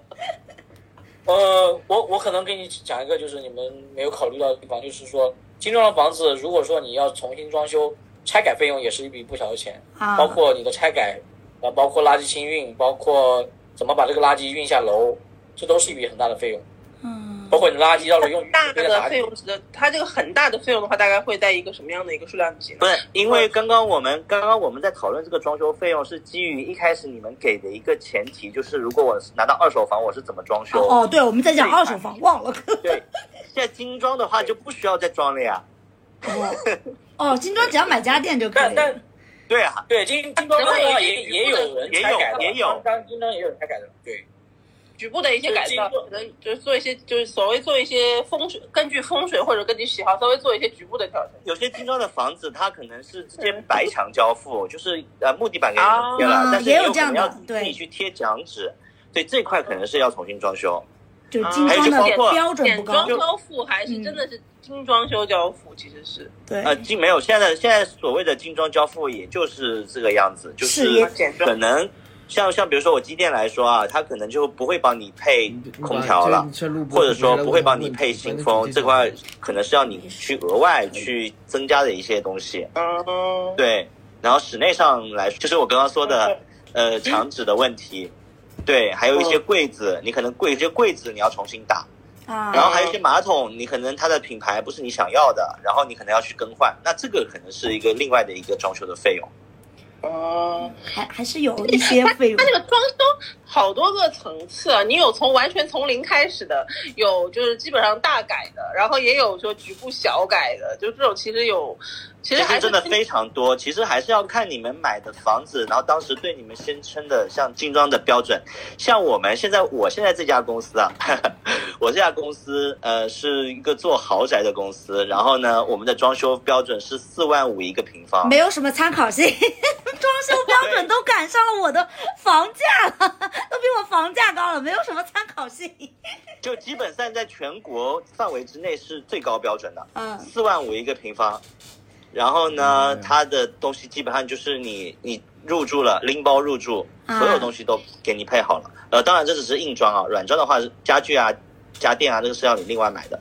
Speaker 5: 呃，我我可能给你讲一个，就是你们没有考虑到的地方，就是说精装的房子，如果说你要重新装修，拆改费用也是一笔不小的钱，
Speaker 1: 啊，
Speaker 5: 包括你的拆改，啊，包括垃圾清运，包括怎么把这个垃圾运下楼，这都是一笔很大的费用。
Speaker 1: 嗯，
Speaker 5: 包括你垃圾要是用
Speaker 2: 很大的费用值的，它这个很大的费用的话，大概会在一个什么样的一个数量级呢？
Speaker 4: 不是，因为刚刚我们刚刚我们在讨论这个装修费用，是基于一开始你们给的一个前提，就是如果我拿到二手房，我是怎么装修？
Speaker 1: 哦，对，我们在讲二手房，忘了。
Speaker 4: 对，现在精装的话就不需要再装了呀。
Speaker 1: 哦，哦，精装只要买家电就可以了。
Speaker 5: 但但
Speaker 4: 对啊，
Speaker 5: 对精精装的话也也有人
Speaker 4: 也有
Speaker 5: 拆改的，
Speaker 4: 也有
Speaker 5: 当然精装也有人拆改的，对。
Speaker 2: 局部的一些改造，可能就是做一些，就是所谓做一些风水，根据风水或者根据喜好，稍微做一些局部的调整。
Speaker 4: 有些精装的房子，它可能是直接白墙交付，就是呃木地板给你们贴了，
Speaker 1: 啊
Speaker 4: 但是你有可
Speaker 1: 也有这样的
Speaker 4: 能要自己去贴墙纸，对这块可能是要重新装修。
Speaker 1: 就精装的
Speaker 4: 还有就包括
Speaker 1: 标准不高
Speaker 2: 简装。交付还是真的是精装修交付，其实是
Speaker 1: 对，
Speaker 4: 呃，精没有，现在现在所谓的精装交付，也就是这个样子，就是可能像像比如说我机电来说啊，它可能就不会帮你配空调了，或者说不会帮你配新风，这块可能是要你去额外去增加的一些东西。
Speaker 2: 嗯，
Speaker 4: 对，然后室内上来说，就是我刚刚说的，呃，墙纸的问题，对，还有一些柜子，你可能柜这些柜子你要重新打，
Speaker 1: 啊，
Speaker 4: 然后还有一些马桶，你可能它的品牌不是你想要的，然后你可能要去更换，那这个可能是一个另外的一个装修的费用。
Speaker 2: 嗯，
Speaker 1: 还还是有一些费用
Speaker 2: 它。那个装修好多个层次啊，你有从完全从零开始的，有就是基本上大改的，然后也有说局部小改的，就这种其实有，其
Speaker 4: 其
Speaker 2: 实还是
Speaker 4: 实真的非常多，其实还是要看你们买的房子，然后当时对你们宣称的像精装的标准。像我们现在，我现在这家公司啊，(laughs) 我这家公司呃是一个做豪宅的公司，然后呢，我们的装修标准是四万五一个平方。
Speaker 1: 没有什么参考性，(laughs) 装修标准都赶上了我的房价了，都比我房价高了，没有什么参考性。(laughs)
Speaker 4: 就基本上在全国范围之内是最高标准的，
Speaker 1: 嗯
Speaker 4: 四万五一个平方。然后呢，
Speaker 3: 嗯
Speaker 4: 它的东西基本上就是你你入住了，拎包入住，
Speaker 1: 啊
Speaker 4: 所有东西都给你配好了。呃，当然这只是硬装啊，软装的话，家具啊、家电啊，这个是要你另外买的。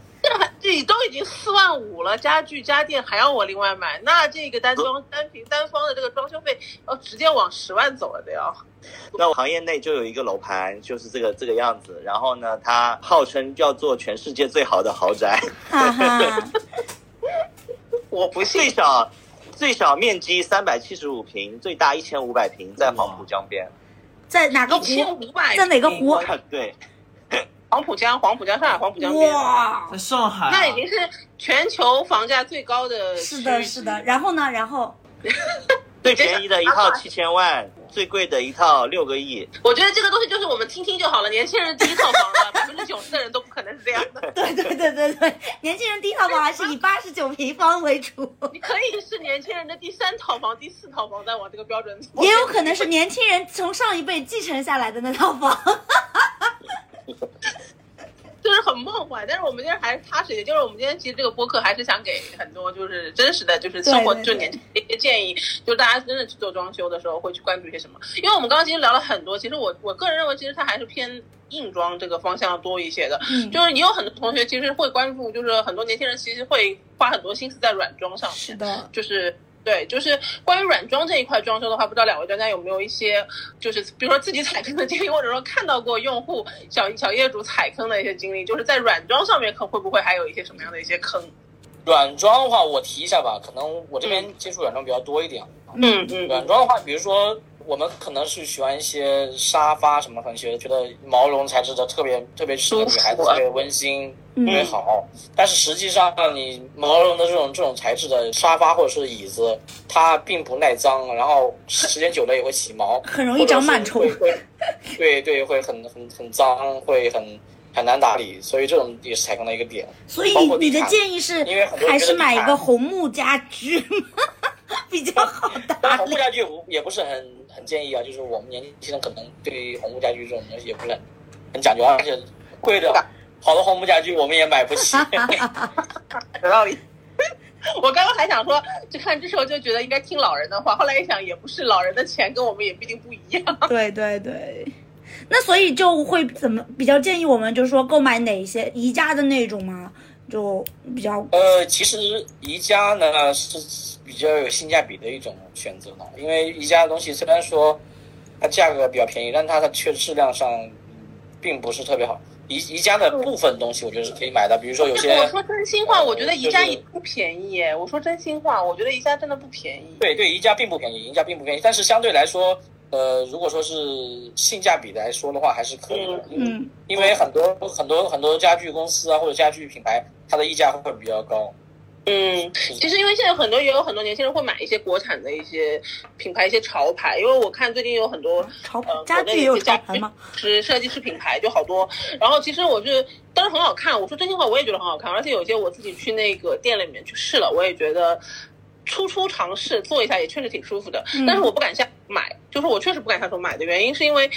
Speaker 2: 这都已经四万五了，家具家电还要我另外买，那这个单装单平单方的这个装修费要直接往十万走了的要。
Speaker 4: 那我行业内就有一个楼盘，就是这个这个样子。然后呢，它号称要做全世界最好的豪宅，
Speaker 1: 哈哈，(laughs)
Speaker 2: 我不信
Speaker 4: 最，小最小面积三百七十五平，最大一千五百平，在黄浦江边。
Speaker 1: 在哪个
Speaker 2: 一千
Speaker 1: 湖？
Speaker 2: 五百，
Speaker 1: 在哪个湖？(laughs)
Speaker 4: 对，
Speaker 2: 黄浦江，黄浦江，上海黄浦江边。
Speaker 1: 哇，
Speaker 3: 在上海啊，
Speaker 2: 那已经是全球房价最高的区
Speaker 1: 是的，是的。然后呢？然后 (laughs)
Speaker 4: 最便宜的一套七千万，最贵的一套六个亿。
Speaker 2: 我觉得这个东西就是我们听听就好了。年轻人第一套房了，(laughs) 百分之九十的人都不可能是这样的。
Speaker 1: 对对对对对，年轻人第一套房还是以八十九平方为主，
Speaker 2: 你可以是年轻人的第三套房、第四套房，再往这个标准走。
Speaker 1: 也有可能是年轻人从上一辈继承下来的那套房。(laughs) (laughs)
Speaker 2: 就是很梦幻，但是我们今天还是踏实一点。就是我们今天其实这个播客还是想给很多就是真实的，就是生活
Speaker 1: 对对
Speaker 2: 就年轻人一些建议，就是大家真的去做装修的时候会去关注一些什么。因为我们刚刚其实聊了很多，其实我我个人认为，其实它还是偏硬装这个方向多一些的。
Speaker 1: 嗯，
Speaker 2: 就是也有很多同学其实会关注，就是很多年轻人其实会花很多心思在软装上面。
Speaker 1: 是的，
Speaker 2: 就是对，就是关于软装这一块装修的话，不知道两位专家有没有一些，就是比如说自己踩坑的经历，或者说看到过用户小小业主踩坑的一些经历，就是在软装上面可会不会还有一些什么样的一些坑？
Speaker 5: 软装的话，我提一下吧，可能我这边接触软装比较多一点。
Speaker 2: 嗯嗯
Speaker 5: 软装的话，比如说我们可能是喜欢一些沙发什么，可能觉得觉得毛绒材质的特别特别适合女孩子，特别温馨，
Speaker 1: 嗯
Speaker 5: 特别好。但是实际上，你毛绒的这种这种材质的沙发或者是椅子，它并不耐脏，然后时间久了也会起毛，
Speaker 1: 很容易长螨虫。
Speaker 5: 对对，会很很很脏，会很很难打理，所以这种也是踩坑的一个点。
Speaker 1: 所以你的建议是
Speaker 5: 因为很多
Speaker 1: 还是买一个红木家居 (laughs) 比较好 (laughs)
Speaker 5: 但
Speaker 1: 打理。
Speaker 5: 红木。家具也不是很很建议啊，就是我们年轻人可能对于红木家具这种东西也不是很很讲究，而且贵的好的红木家具我们也买不起。(laughs)
Speaker 2: 有道理。(laughs) 我刚刚还想说，就看这时候就觉得应该听老人的话，后来一想也不是，老人的钱跟我们也必定不一样。(laughs)
Speaker 1: 对对对，那所以就会怎么比较建议我们，就是说购买哪一些宜家的那种吗？就比较
Speaker 5: 呃，其实宜家呢是比较有性价比的一种选择呢，因为宜家的东西虽然说它价格比较便宜，但它的确质量上嗯并不是特别好。宜宜家的部分东西我觉得是可以买的，比如说有些
Speaker 2: 我说真心话，我觉得宜家也不便宜耶。我说真心话，我觉得宜家真的不便宜。
Speaker 5: 对对，宜家并不便宜，宜家并不便宜，但是相对来说，呃，如果说是性价比来说的话，还是可以的。
Speaker 1: 嗯
Speaker 5: 因为很多很多很多家具公司啊，或者家具品牌，它的溢价会比较高。
Speaker 2: 嗯，其实因为现在很多也有很多年轻人会买一些国产的一些品牌、一些潮牌，因为我看最近有很多
Speaker 1: 潮牌家具也有
Speaker 2: 家具
Speaker 1: 潮牌吗？
Speaker 2: 是设计师品牌就好多。然后其实我是当然很好看，我说真心话，我也觉得很好看，而且有些我自己去那个店里面去试了，我也觉得。初初尝试做一下也确实挺舒服的，
Speaker 1: 嗯
Speaker 2: 但是我不敢下买，就是我确实不敢下手买的原因是因为，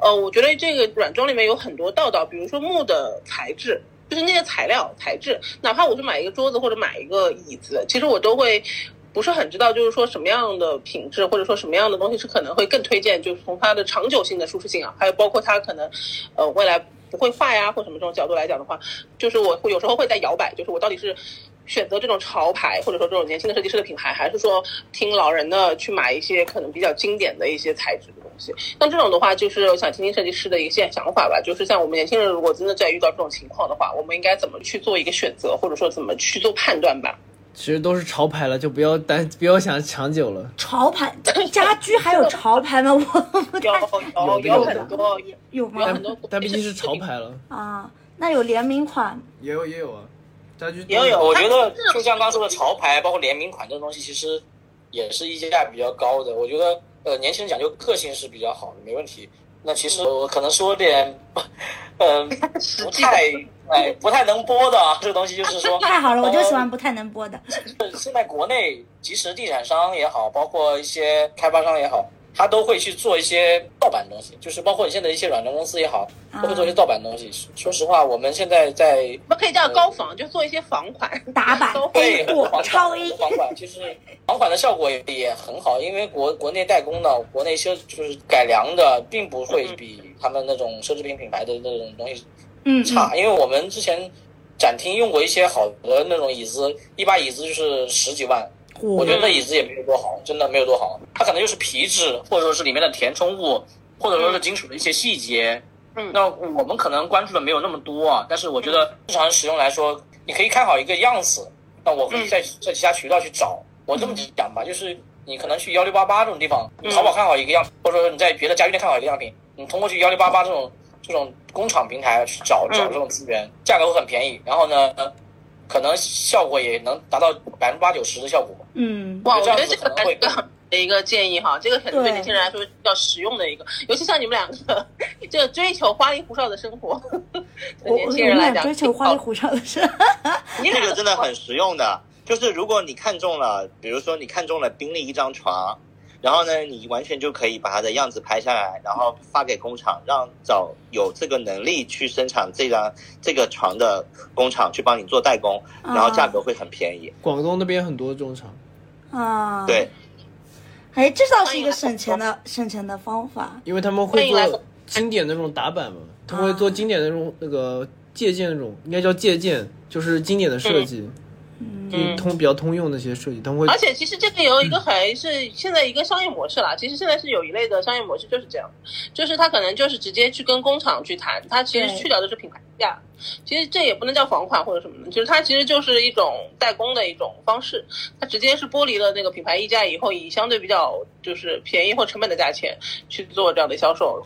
Speaker 2: 呃，我觉得这个软装里面有很多道道，比如说木的材质，就是那些材料材质，哪怕我去买一个桌子或者买一个椅子，其实我都会不是很知道，就是说什么样的品质或者说什么样的东西是可能会更推荐，就是从它的长久性的舒适性啊，还有包括它可能呃未来不会坏呀、或什么这种角度来讲的话，就是我会有时候会在摇摆，就是我到底是。选择这种潮牌，或者说这种年轻的设计师的品牌，还是说听老人的去买一些可能比较经典的一些材质的东西？像这种的话，就是想听听设计师的一些想法吧。就是像我们年轻人，如果真的在遇到这种情况的话，我们应该怎么去做一个选择，或者说怎么去做判断吧？
Speaker 3: 其实都是潮牌了，就不要担，不要想长久了。
Speaker 1: 潮牌家居还有潮牌吗？我不
Speaker 2: 有
Speaker 1: 太
Speaker 2: 有有
Speaker 3: 有
Speaker 2: 很多，
Speaker 1: 有
Speaker 2: 有
Speaker 1: 吗
Speaker 3: 但毕竟是潮牌了，
Speaker 1: 啊，那有联名款，
Speaker 3: 也有也有啊，家居
Speaker 2: 也有
Speaker 5: 我觉得就像刚说的潮牌，包括联名款这种东西，其实也是溢价比较高的。我觉得呃，年轻人讲究个性是比较好的，没问题。那其实我可能说点，嗯、(laughs) 不太哎不太能播的啊，这个东西就是说，(laughs)
Speaker 1: 太好了，我就喜
Speaker 5: 呃
Speaker 1: 欢不太能播的。
Speaker 5: 现在国内即使地产商也好，包括一些开发商也好，他都会去做一些盗版东西，就是包括你现在一些软件公司也好，都会做一些盗版东西。说实话，我们现在在
Speaker 2: 我们可以叫高仿，就做一些仿款。
Speaker 1: 打版 (laughs) 超
Speaker 5: 款
Speaker 1: A，
Speaker 5: 房款，就是仿款的效果也也很好，因为国国内代工的，国内修就是改良的，并不会比他们那种奢侈品品牌的那种东西
Speaker 1: 嗯，
Speaker 5: 差。因为我们之前展厅用过一些好的那种椅子，一把椅子就是十几万，
Speaker 1: 嗯
Speaker 5: 我觉得那椅子也没有多好，真的没有多好。它可能就是皮质，或者说是里面的填充物，或者说是金属的一些细节。
Speaker 2: 嗯。
Speaker 5: 那我们可能关注的没有那么多啊，但是我觉得日常使用来说，你可以看好一个样子，那我可以在这其他渠道去找。我这么讲吧，就是你可能去幺六八八这种地方，
Speaker 2: 嗯。
Speaker 5: 淘宝看好一个样，或者说你在别的家具店看好一个样品，你通过去幺六八八这种这种工厂平台去找找这种资源，价格会很便宜，然后呢，可能效果也能达到百分之八九十的效果。
Speaker 1: 嗯，
Speaker 2: 哇，我觉得
Speaker 5: 这
Speaker 2: 这个很好的一个建议哈，这个很对
Speaker 1: 对。
Speaker 2: 年轻人来说比较实用的一个，尤其像你们两个 (laughs) 这个追求花里胡哨的生活。的
Speaker 1: 我
Speaker 2: 年轻人来讲，
Speaker 1: 追求花里胡哨的是，
Speaker 2: 你俩
Speaker 4: 这个真的很实用的。就是如果你看中了，比如说你看中了宾利一张床，然后呢，你完全就可以把它的样子拍下来，然后发给工厂，让找有这个能力去生产这张这个床的工厂去帮你做代工，然后价格会很便宜。
Speaker 3: 广东那边很多这种厂，
Speaker 1: 啊，
Speaker 4: 对，，
Speaker 1: 哎，这倒是一个省钱的省钱的方法。
Speaker 3: 因为他们会做经典的那种打板嘛，他们会做经典的那种那个借鉴那种，应该叫借鉴，就是经典的设计。
Speaker 1: 嗯，
Speaker 3: 就通比较通用的一些设计，他们会
Speaker 2: 而且其实这个有一个还是现在一个商业模式啦。其实现在是有一类的商业模式就是这样，就是他可能就是直接去跟工厂去谈，他其实去掉的是品牌价。其实这也不能叫房款或者什么的，就是它其实就是一种代工的一种方式，它直接是剥离了那个品牌溢价以后，以相对比较就是便宜或成本的价钱去做这样的销售，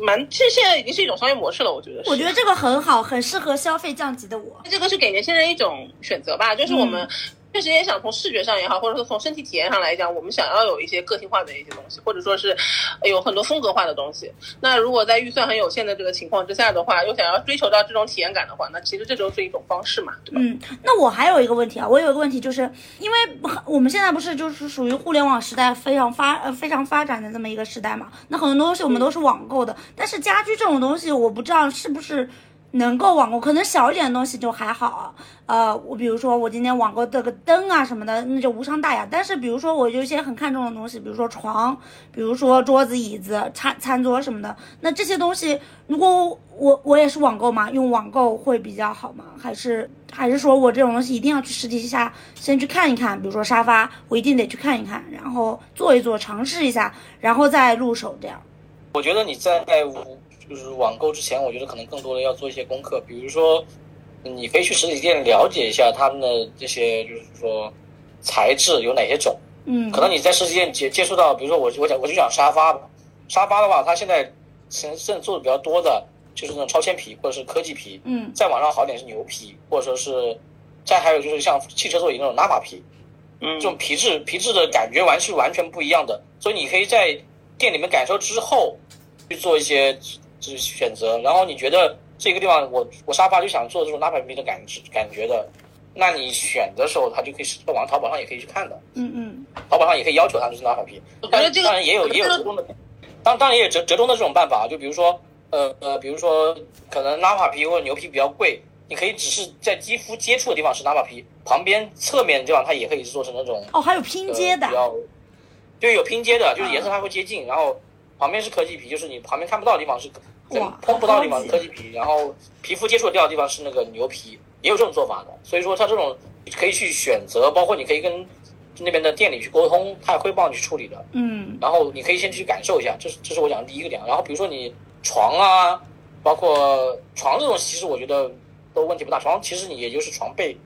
Speaker 2: 蛮其实现在已经是一种商业模式了，我觉得是。
Speaker 1: 我觉得这个很好，很适合消费降级的我。
Speaker 2: 这个是给年轻人一种选择吧，就是我们确实也想从视觉上也好，或者说从身体体验上来讲，我们想要有一些个性化的一些东西，或者说是呃有很多风格化的东西。那如果在预算很有限的这个情况之下的话，又想要追求到这种体验感的话，那其实这就是一种方式嘛，对吧？
Speaker 1: 嗯，那我还有一个问题啊，我有一个问题，就是因为我们现在不是就是属于互联网时代非常发呃非常发展的这么一个时代嘛，那很多东西我们都是网购的，但是家居这种东西，我不知道是不是能够网购，可能小一点的东西就还好啊。呃，我比如说我今天网购这个灯啊什么的，那就无伤大雅。但是比如说我有一些很看重的东西，比如说床，比如说桌子、椅子、餐餐桌什么的，那这些东西如果我我也是网购嘛，用网购会比较好吗？还是还是说我这种东西一定要去实体下先去看一看，比如说沙发，我一定得去看一看，然后坐一坐，尝试一下，然后再入手这样。
Speaker 5: 我觉得你在就是网购之前，我觉得可能更多的要做一些功课，比如说你可以去实体店了解一下他们的这些，就是说材质有哪些种。
Speaker 1: 嗯，
Speaker 5: 可能你在实体店接接触到，比如说我我讲我就讲沙发吧，沙发的话，它现在现现在做的比较多的就是那种超纤皮或者是科技皮，
Speaker 1: 嗯。
Speaker 5: 再往上好一点是牛皮，或者说是再还有就是像汽车座椅那种拉玛皮，
Speaker 2: 嗯。
Speaker 5: 这种皮质皮质的感觉完是完全不一样的，所以你可以在店里面感受之后去做一些就是选择，然后你觉得这个地方我我沙发就想做这种纳玛皮的感觉感觉的，那你选的时候它就可以是往淘宝上也可以去看的，
Speaker 1: 嗯嗯。
Speaker 5: 淘宝上也可以要求它就是拉法皮，当然当然也有也有折中的，当当然也有折折中的这种办法，就比如说呃呃，比如说可能拉法皮或者牛皮比较贵。你可以只是在肌肤接触的地方是拉法皮，旁边侧面的地方它也可以做成那种
Speaker 1: 哦，还有拼接的
Speaker 5: 呃、比，较。对，有拼接的，就是颜色它会接近，然后旁边是科技皮，就是你旁边看不到的地方是
Speaker 1: 哇
Speaker 5: 碰不到地方是科技皮，然后皮肤接触得掉的地方是那个牛皮，也有这种做法的。所以说它这种可以去选择，包括你可以跟那边的店里去沟通，他也会帮你去处理的。
Speaker 1: 嗯
Speaker 5: 然后你可以先去感受一下，这是这是我讲的第一个点。然后比如说你床啊，包括床这种，其实我觉得都问题不大。床其实你也就是床被，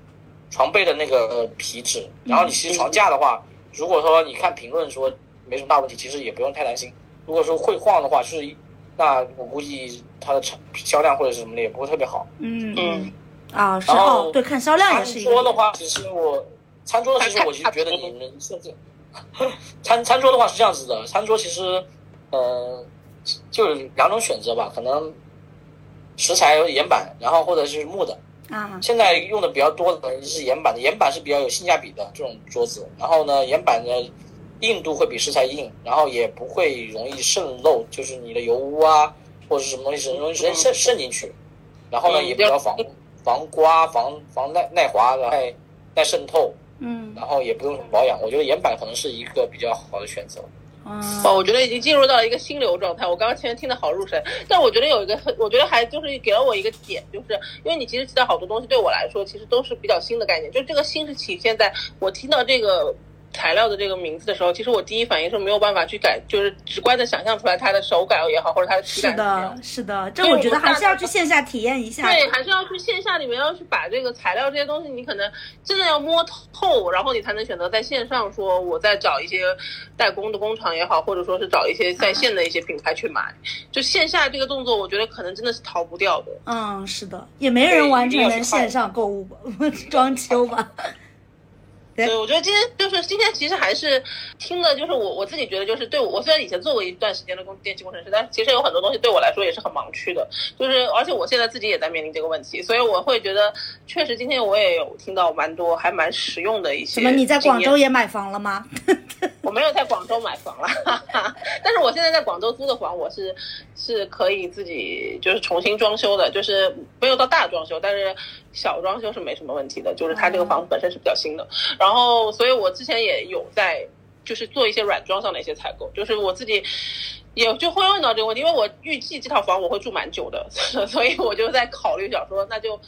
Speaker 5: 床被的那个呃皮质，然后你其实床架的话，如果说你看评论说没什么大问题，其实也不用太担心。如果说会晃的话，就是一那我估计它的产销量或者是什么的也不会特别好。
Speaker 1: 嗯
Speaker 2: 嗯
Speaker 1: 啊是
Speaker 5: 然后
Speaker 1: 哦，对，看销量也
Speaker 5: 餐
Speaker 1: 是一个点。
Speaker 5: 桌的话，其实我餐桌的其实我其实觉得你们 (laughs) 甚至餐餐桌的话是这样子的，餐桌其实呃就有两种选择吧，可能食材有岩板，然后或者是木的。
Speaker 1: 啊，
Speaker 5: 现在用的比较多的是岩板的，岩板是比较有性价比的这种桌子。然后呢，岩板的硬度会比石材硬，然后也不会容易渗漏，就是你的油污啊或者是什么东西是容易渗渗渗进去。然后呢，
Speaker 2: 嗯
Speaker 5: 也比较防防刮、防防耐耐滑、耐耐渗透，
Speaker 1: 嗯
Speaker 5: 然后也不用什么保养。我觉得岩板可能是一个比较好的选择。
Speaker 1: 嗯
Speaker 2: 哦，我觉得已经进入到了一个心流状态。我刚刚前面听的好入神，但我觉得有一个很，我觉得还就是给了我一个点，就是因为你其实提到好多东西，对我来说其实都是比较新的概念。就这个新是体现在我听到这个材料的这个名字的时候，其实我第一反应是没有办法去改，就是直观的想象出来它的手感也好，或者它的体
Speaker 1: 是
Speaker 2: 感是
Speaker 1: 的，。是的，这我觉得还是要去线下体验一下。
Speaker 2: 对，还是要去线下里面要去把这个材料这些东西，你可能真的要摸透，然后你才能选择在线上说，我再找一些代工的工厂也好，或者说是找一些在线的一些品牌去买。就线下这个动作，我觉得可能真的是逃不掉的。
Speaker 1: 嗯，是的，也没人完全 (laughs) 能线上购物吧，(laughs) 装修吧。对
Speaker 2: 对，我觉得今天就是今天，其实还是听的，就是我我自己觉得，就是对我，我虽然以前做过一段时间的工电气工程师，但其实有很多东西对我来说也是很盲区的，就是而且我现在自己也在面临这个问题，所以我会觉得，确实今天我也有听到蛮多还蛮实用的一些。
Speaker 1: 什么？你在广州？也买房了吗？(laughs)
Speaker 2: 我没有在广州买房了，哈哈，但是我现在在广州租的房，我是是可以自己就是重新装修的，就是没有到大装修，但是小装修是没什么问题的，就是它这个房子本身是比较新的。然后，所以我之前也有在就是做一些软装上的一些采购，就是我自己也就会问到这个问题，因为我预计这套房我会住蛮久的，(laughs) 所以我就在考虑想说，那就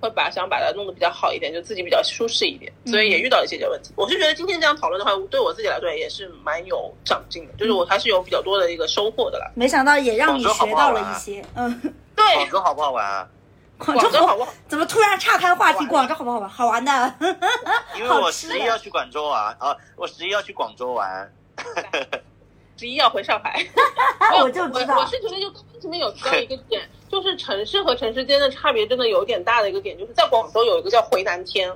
Speaker 2: 会把想把它弄得比较好一点，就自己比较舒适一点，所
Speaker 1: 嗯
Speaker 2: 以也遇到一些这些问题。我是觉得今天这样讨论的话，对我自己来说也是蛮有长进的，就是我还是有比较多的一个收获的啦。
Speaker 1: 没想到也让你学到了一些。嗯，(laughs)
Speaker 2: 对
Speaker 4: 广，州好不好玩啊？
Speaker 1: 广
Speaker 2: 广州好不好？
Speaker 1: 怎么突然岔开话题？广州好不好玩？好玩的。(laughs)
Speaker 4: 因为我十一要去广州玩啊，我十一要去广州玩。(laughs)
Speaker 2: 十一要回上海。(laughs)
Speaker 1: 我就知道
Speaker 2: 我是觉得就刚刚前面有提到一个点，就是城市和城市间的差别真的有点大的一个点，就是在广州有一个叫回南天，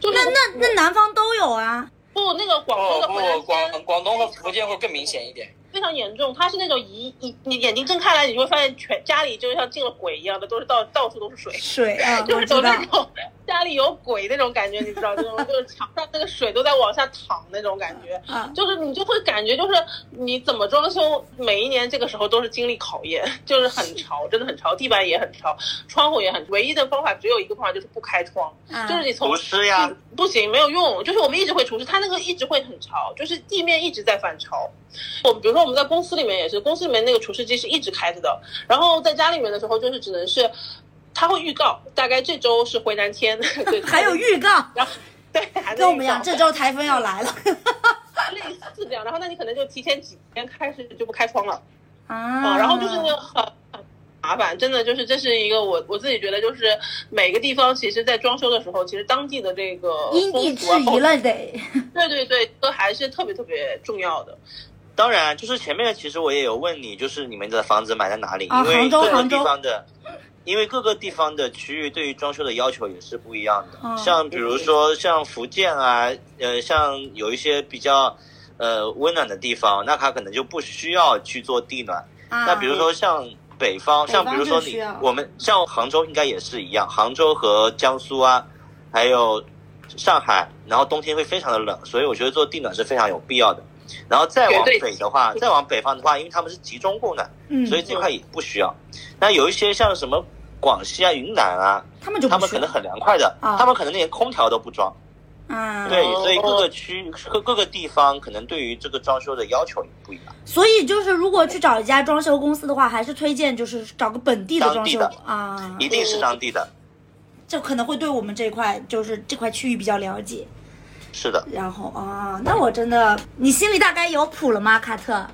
Speaker 2: 就是
Speaker 1: 那那那南方都有啊。
Speaker 2: 不那个广州
Speaker 5: 哦
Speaker 2: 的回南
Speaker 5: 不，
Speaker 2: 天
Speaker 5: 广广东和福建会更明显一点。
Speaker 2: 非常严重，他是那种一一你眼睛睁开来，你就会发现全家里就像进了鬼一样的，都是到到处都是水。
Speaker 1: 水啊，(laughs)
Speaker 2: 就是有
Speaker 1: 我知道
Speaker 2: 那。种家里有鬼那种感觉，你知道，那种就是墙上那个水都在往下淌那种感觉，
Speaker 1: 啊 (laughs)
Speaker 2: 就是你就会感觉就是你怎么装修，每一年这个时候都是经历考验，就是很潮，真的很潮，地板也很潮，(laughs) 窗户也很，唯一的方法只有一个方法就是不开窗，
Speaker 1: 啊
Speaker 2: 就是你从
Speaker 4: 厨师呀，
Speaker 2: 不行，没有用。就是我们一直会除湿，它那个一直会很潮，就是地面一直在反潮。我们比如说我们在公司里面也是，公司里面那个除湿机是一直开着的，然后在家里面的时候就是只能是，它会预告，大概这周是回南天，对，
Speaker 1: 还有预告，
Speaker 2: 然后 (laughs) 对，还
Speaker 1: 跟我们一样，这周台风要来了 (laughs)
Speaker 2: 类似这样，然后那你可能就提前几天开始就不开窗了。
Speaker 1: 啊
Speaker 2: 啊，然后就是很很麻烦，真的就是这是一个我我自己觉得就是每个地方其实，在装修的时候，其实当地的这个
Speaker 1: 因地制宜了得。
Speaker 2: 对对对，都还是特别特别重要的。
Speaker 4: 当然，就是前面其实我也有问你，就是你们的房子买在哪里？
Speaker 1: 啊
Speaker 4: 因为各个
Speaker 1: 杭州杭州
Speaker 4: 地方的，(laughs) 因为各个地方的区域对于装修的要求也是不一样的。
Speaker 1: 哦
Speaker 4: 像比如说像福建啊，呃，像有一些比较呃温暖的地方，那它可能就不需要去做地暖。
Speaker 1: 啊
Speaker 4: 那比如说像北方，
Speaker 1: 北
Speaker 4: 像比如说你我们像杭州应该也是一样，杭州和江苏啊，还有上海，然后冬天会非常的冷，所以我觉得做地暖是非常有必要的。然后再往北的话，再往北方的话，因为他们是集中供暖，
Speaker 1: 嗯，
Speaker 4: 所以这块也不需要。那有一些像什么广西啊、云南啊，
Speaker 1: 他们就
Speaker 4: 他们可能很凉快的，
Speaker 1: 啊
Speaker 4: 他们可能连空调都不装。
Speaker 1: 啊，
Speaker 4: 对，
Speaker 2: 哦
Speaker 4: 所以各个区各各个地方可能对于这个装修的要求也不一样。
Speaker 1: 所以就是如果去找一家装修公司的话，还是推荐就是找个本地的装修
Speaker 4: 当地的
Speaker 1: 啊，
Speaker 4: 一定是当地的，
Speaker 1: 这可能会对我们这块就是这块区域比较了解。
Speaker 4: 是的。
Speaker 1: 然后啊，那我真的，你心里大概有谱了吗，卡特？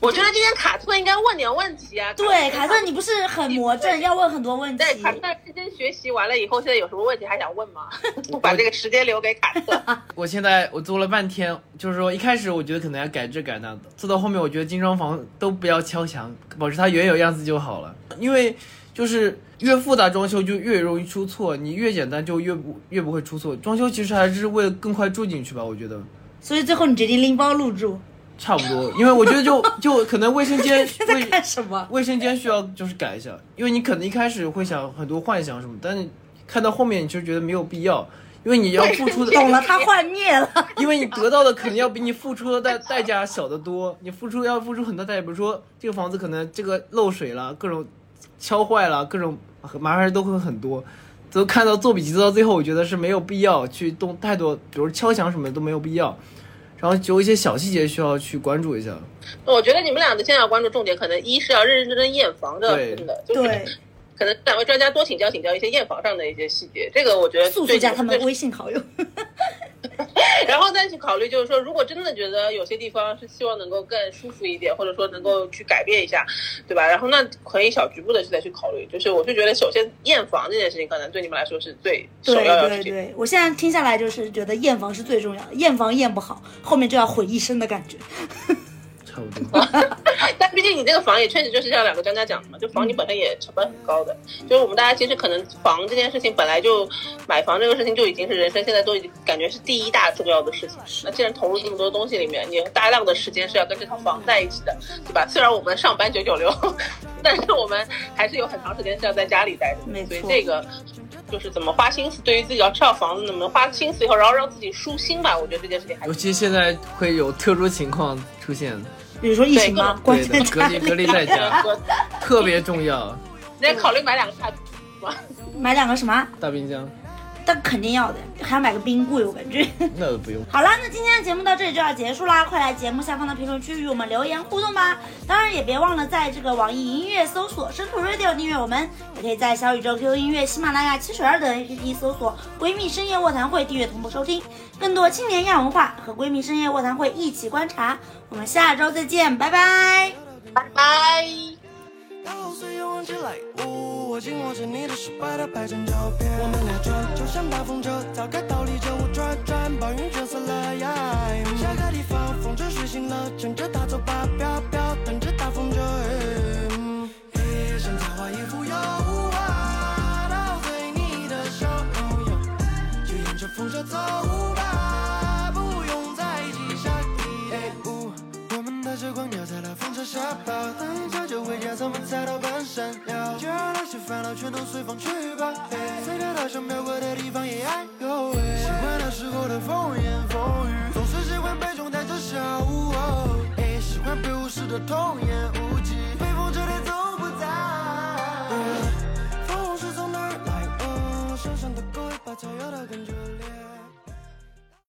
Speaker 2: 我觉得今天卡特应该问点问题啊。
Speaker 1: 对，卡特，你不是很魔怔，要问很多问题。
Speaker 2: 对卡特认真学习完了以后，现在有什么问题还想问吗？(laughs) 不把这个时间留给卡特。(laughs)
Speaker 3: 我现在我做了半天，就是说一开始我觉得可能要改这改那的，做到后面我觉得精装房都不要敲墙，保持它原有样子就好了。因为就是越复杂装修就越容易出错，你越简单就越不越不会出错。装修其实还是为了更快住进去吧，我觉得
Speaker 1: 所以最后你决定拎包入住，
Speaker 3: 差不多。因为我觉得就 (laughs) 就可能卫生间 (laughs)
Speaker 1: 在
Speaker 3: 卫
Speaker 1: 干什么？
Speaker 3: 卫生间需要就是改一下，因为你可能一开始会想很多幻想什么，但是看到后面你就觉得没有必要，因为你要付出的
Speaker 1: 懂了，他幻灭了。(laughs)
Speaker 3: 因为你得到的肯定要比你付出的代代价小得多，你付出要付出很多代价，比如说这个房子可能这个漏水了，各种敲坏了，各种麻烦事都会很多。都看到做笔记做到最后，我觉得是没有必要去动太多，比如敲墙什么的都没有必要。然后有一些小细节需要去关注一下。
Speaker 2: 我觉得你们俩的现在要关注重点，可能一是要认认真真验房的，
Speaker 3: 对
Speaker 2: 真的就是，可能两位专家多请教请教一些验房上的一些细节，这个我觉得
Speaker 1: 速速加他们微信好友。(laughs)
Speaker 2: 然后再去考虑，就是说，如果真的觉得有些地方是希望能够更舒服一点，或者说能够去改变一下，对吧？然后那可以小局部的去再去考虑。就是我是觉得，首先验房这件事情，可能对你们来说是最首要的事情。对。
Speaker 1: 对对，我现在听下来就是觉得验房是最重要的，验房验不好，后面就要毁一生的感觉。
Speaker 3: 差不多。(laughs)
Speaker 2: 但毕竟你这个房也确实就是像两个专家讲的嘛，就房你本身也成本很高的，就是我们大家其实可能房这件事情本来就买房这个事情就已经是人生现在都已经感觉是第一大重要的事情。那既然投入这么多东西里面，你有大量的时间是要跟这套房在一起的，对吧？虽然我们上班九九六，(laughs) 但是我们还是有很长时间是要在家里待着的，
Speaker 1: 没错
Speaker 2: 所以这个。就是怎么花心思，对于自己要这套房子怎么花心思以后，然后让自己舒心吧，我觉得这件事情还
Speaker 3: 尤其现在会有特殊情况出现，
Speaker 1: 比如说疫情吗？
Speaker 2: 对
Speaker 1: 关，键
Speaker 3: 隔离隔离在家 (laughs) 特别重要。
Speaker 2: 你得考虑买两个大吗？
Speaker 1: 买两个什么
Speaker 3: 大冰箱，
Speaker 1: 但肯定要的，还要买个冰柜，我感觉。
Speaker 3: 那不用。(laughs)
Speaker 1: 好啦，那今天的节目到这里就要结束啦，快来节目下方的评论区与我们留言互动吧！当然也别忘了在这个网易音乐搜索“深土 radio” 订阅我们，也可以在小宇宙、QQ 音乐、喜马拉雅、七水二等 APP 搜索“闺蜜深夜卧谈会”订阅同步收听，更多青年亚文化和闺蜜深夜卧谈会一起观察。我们下周再见，拜拜。
Speaker 2: 拜拜。
Speaker 6: 到岁月忘记来呜，我紧握着你的手，把它拍成照片。我们俩转，就像大风车，早该逃离这雾转转，把云卷散了呀。下个地方，风筝睡醒了，乘着它走吧，我们才到半山腰，就让那些烦恼全都随风去吧。随，飞到想飘过的地方。哎呦喂，喜欢那时候的风言风语，总是喜欢杯中带着笑。哎，喜欢被无视的童言无忌，被风吹的总不在。风是从哪儿来？哦，身上的狗尾巴草摇的更热烈。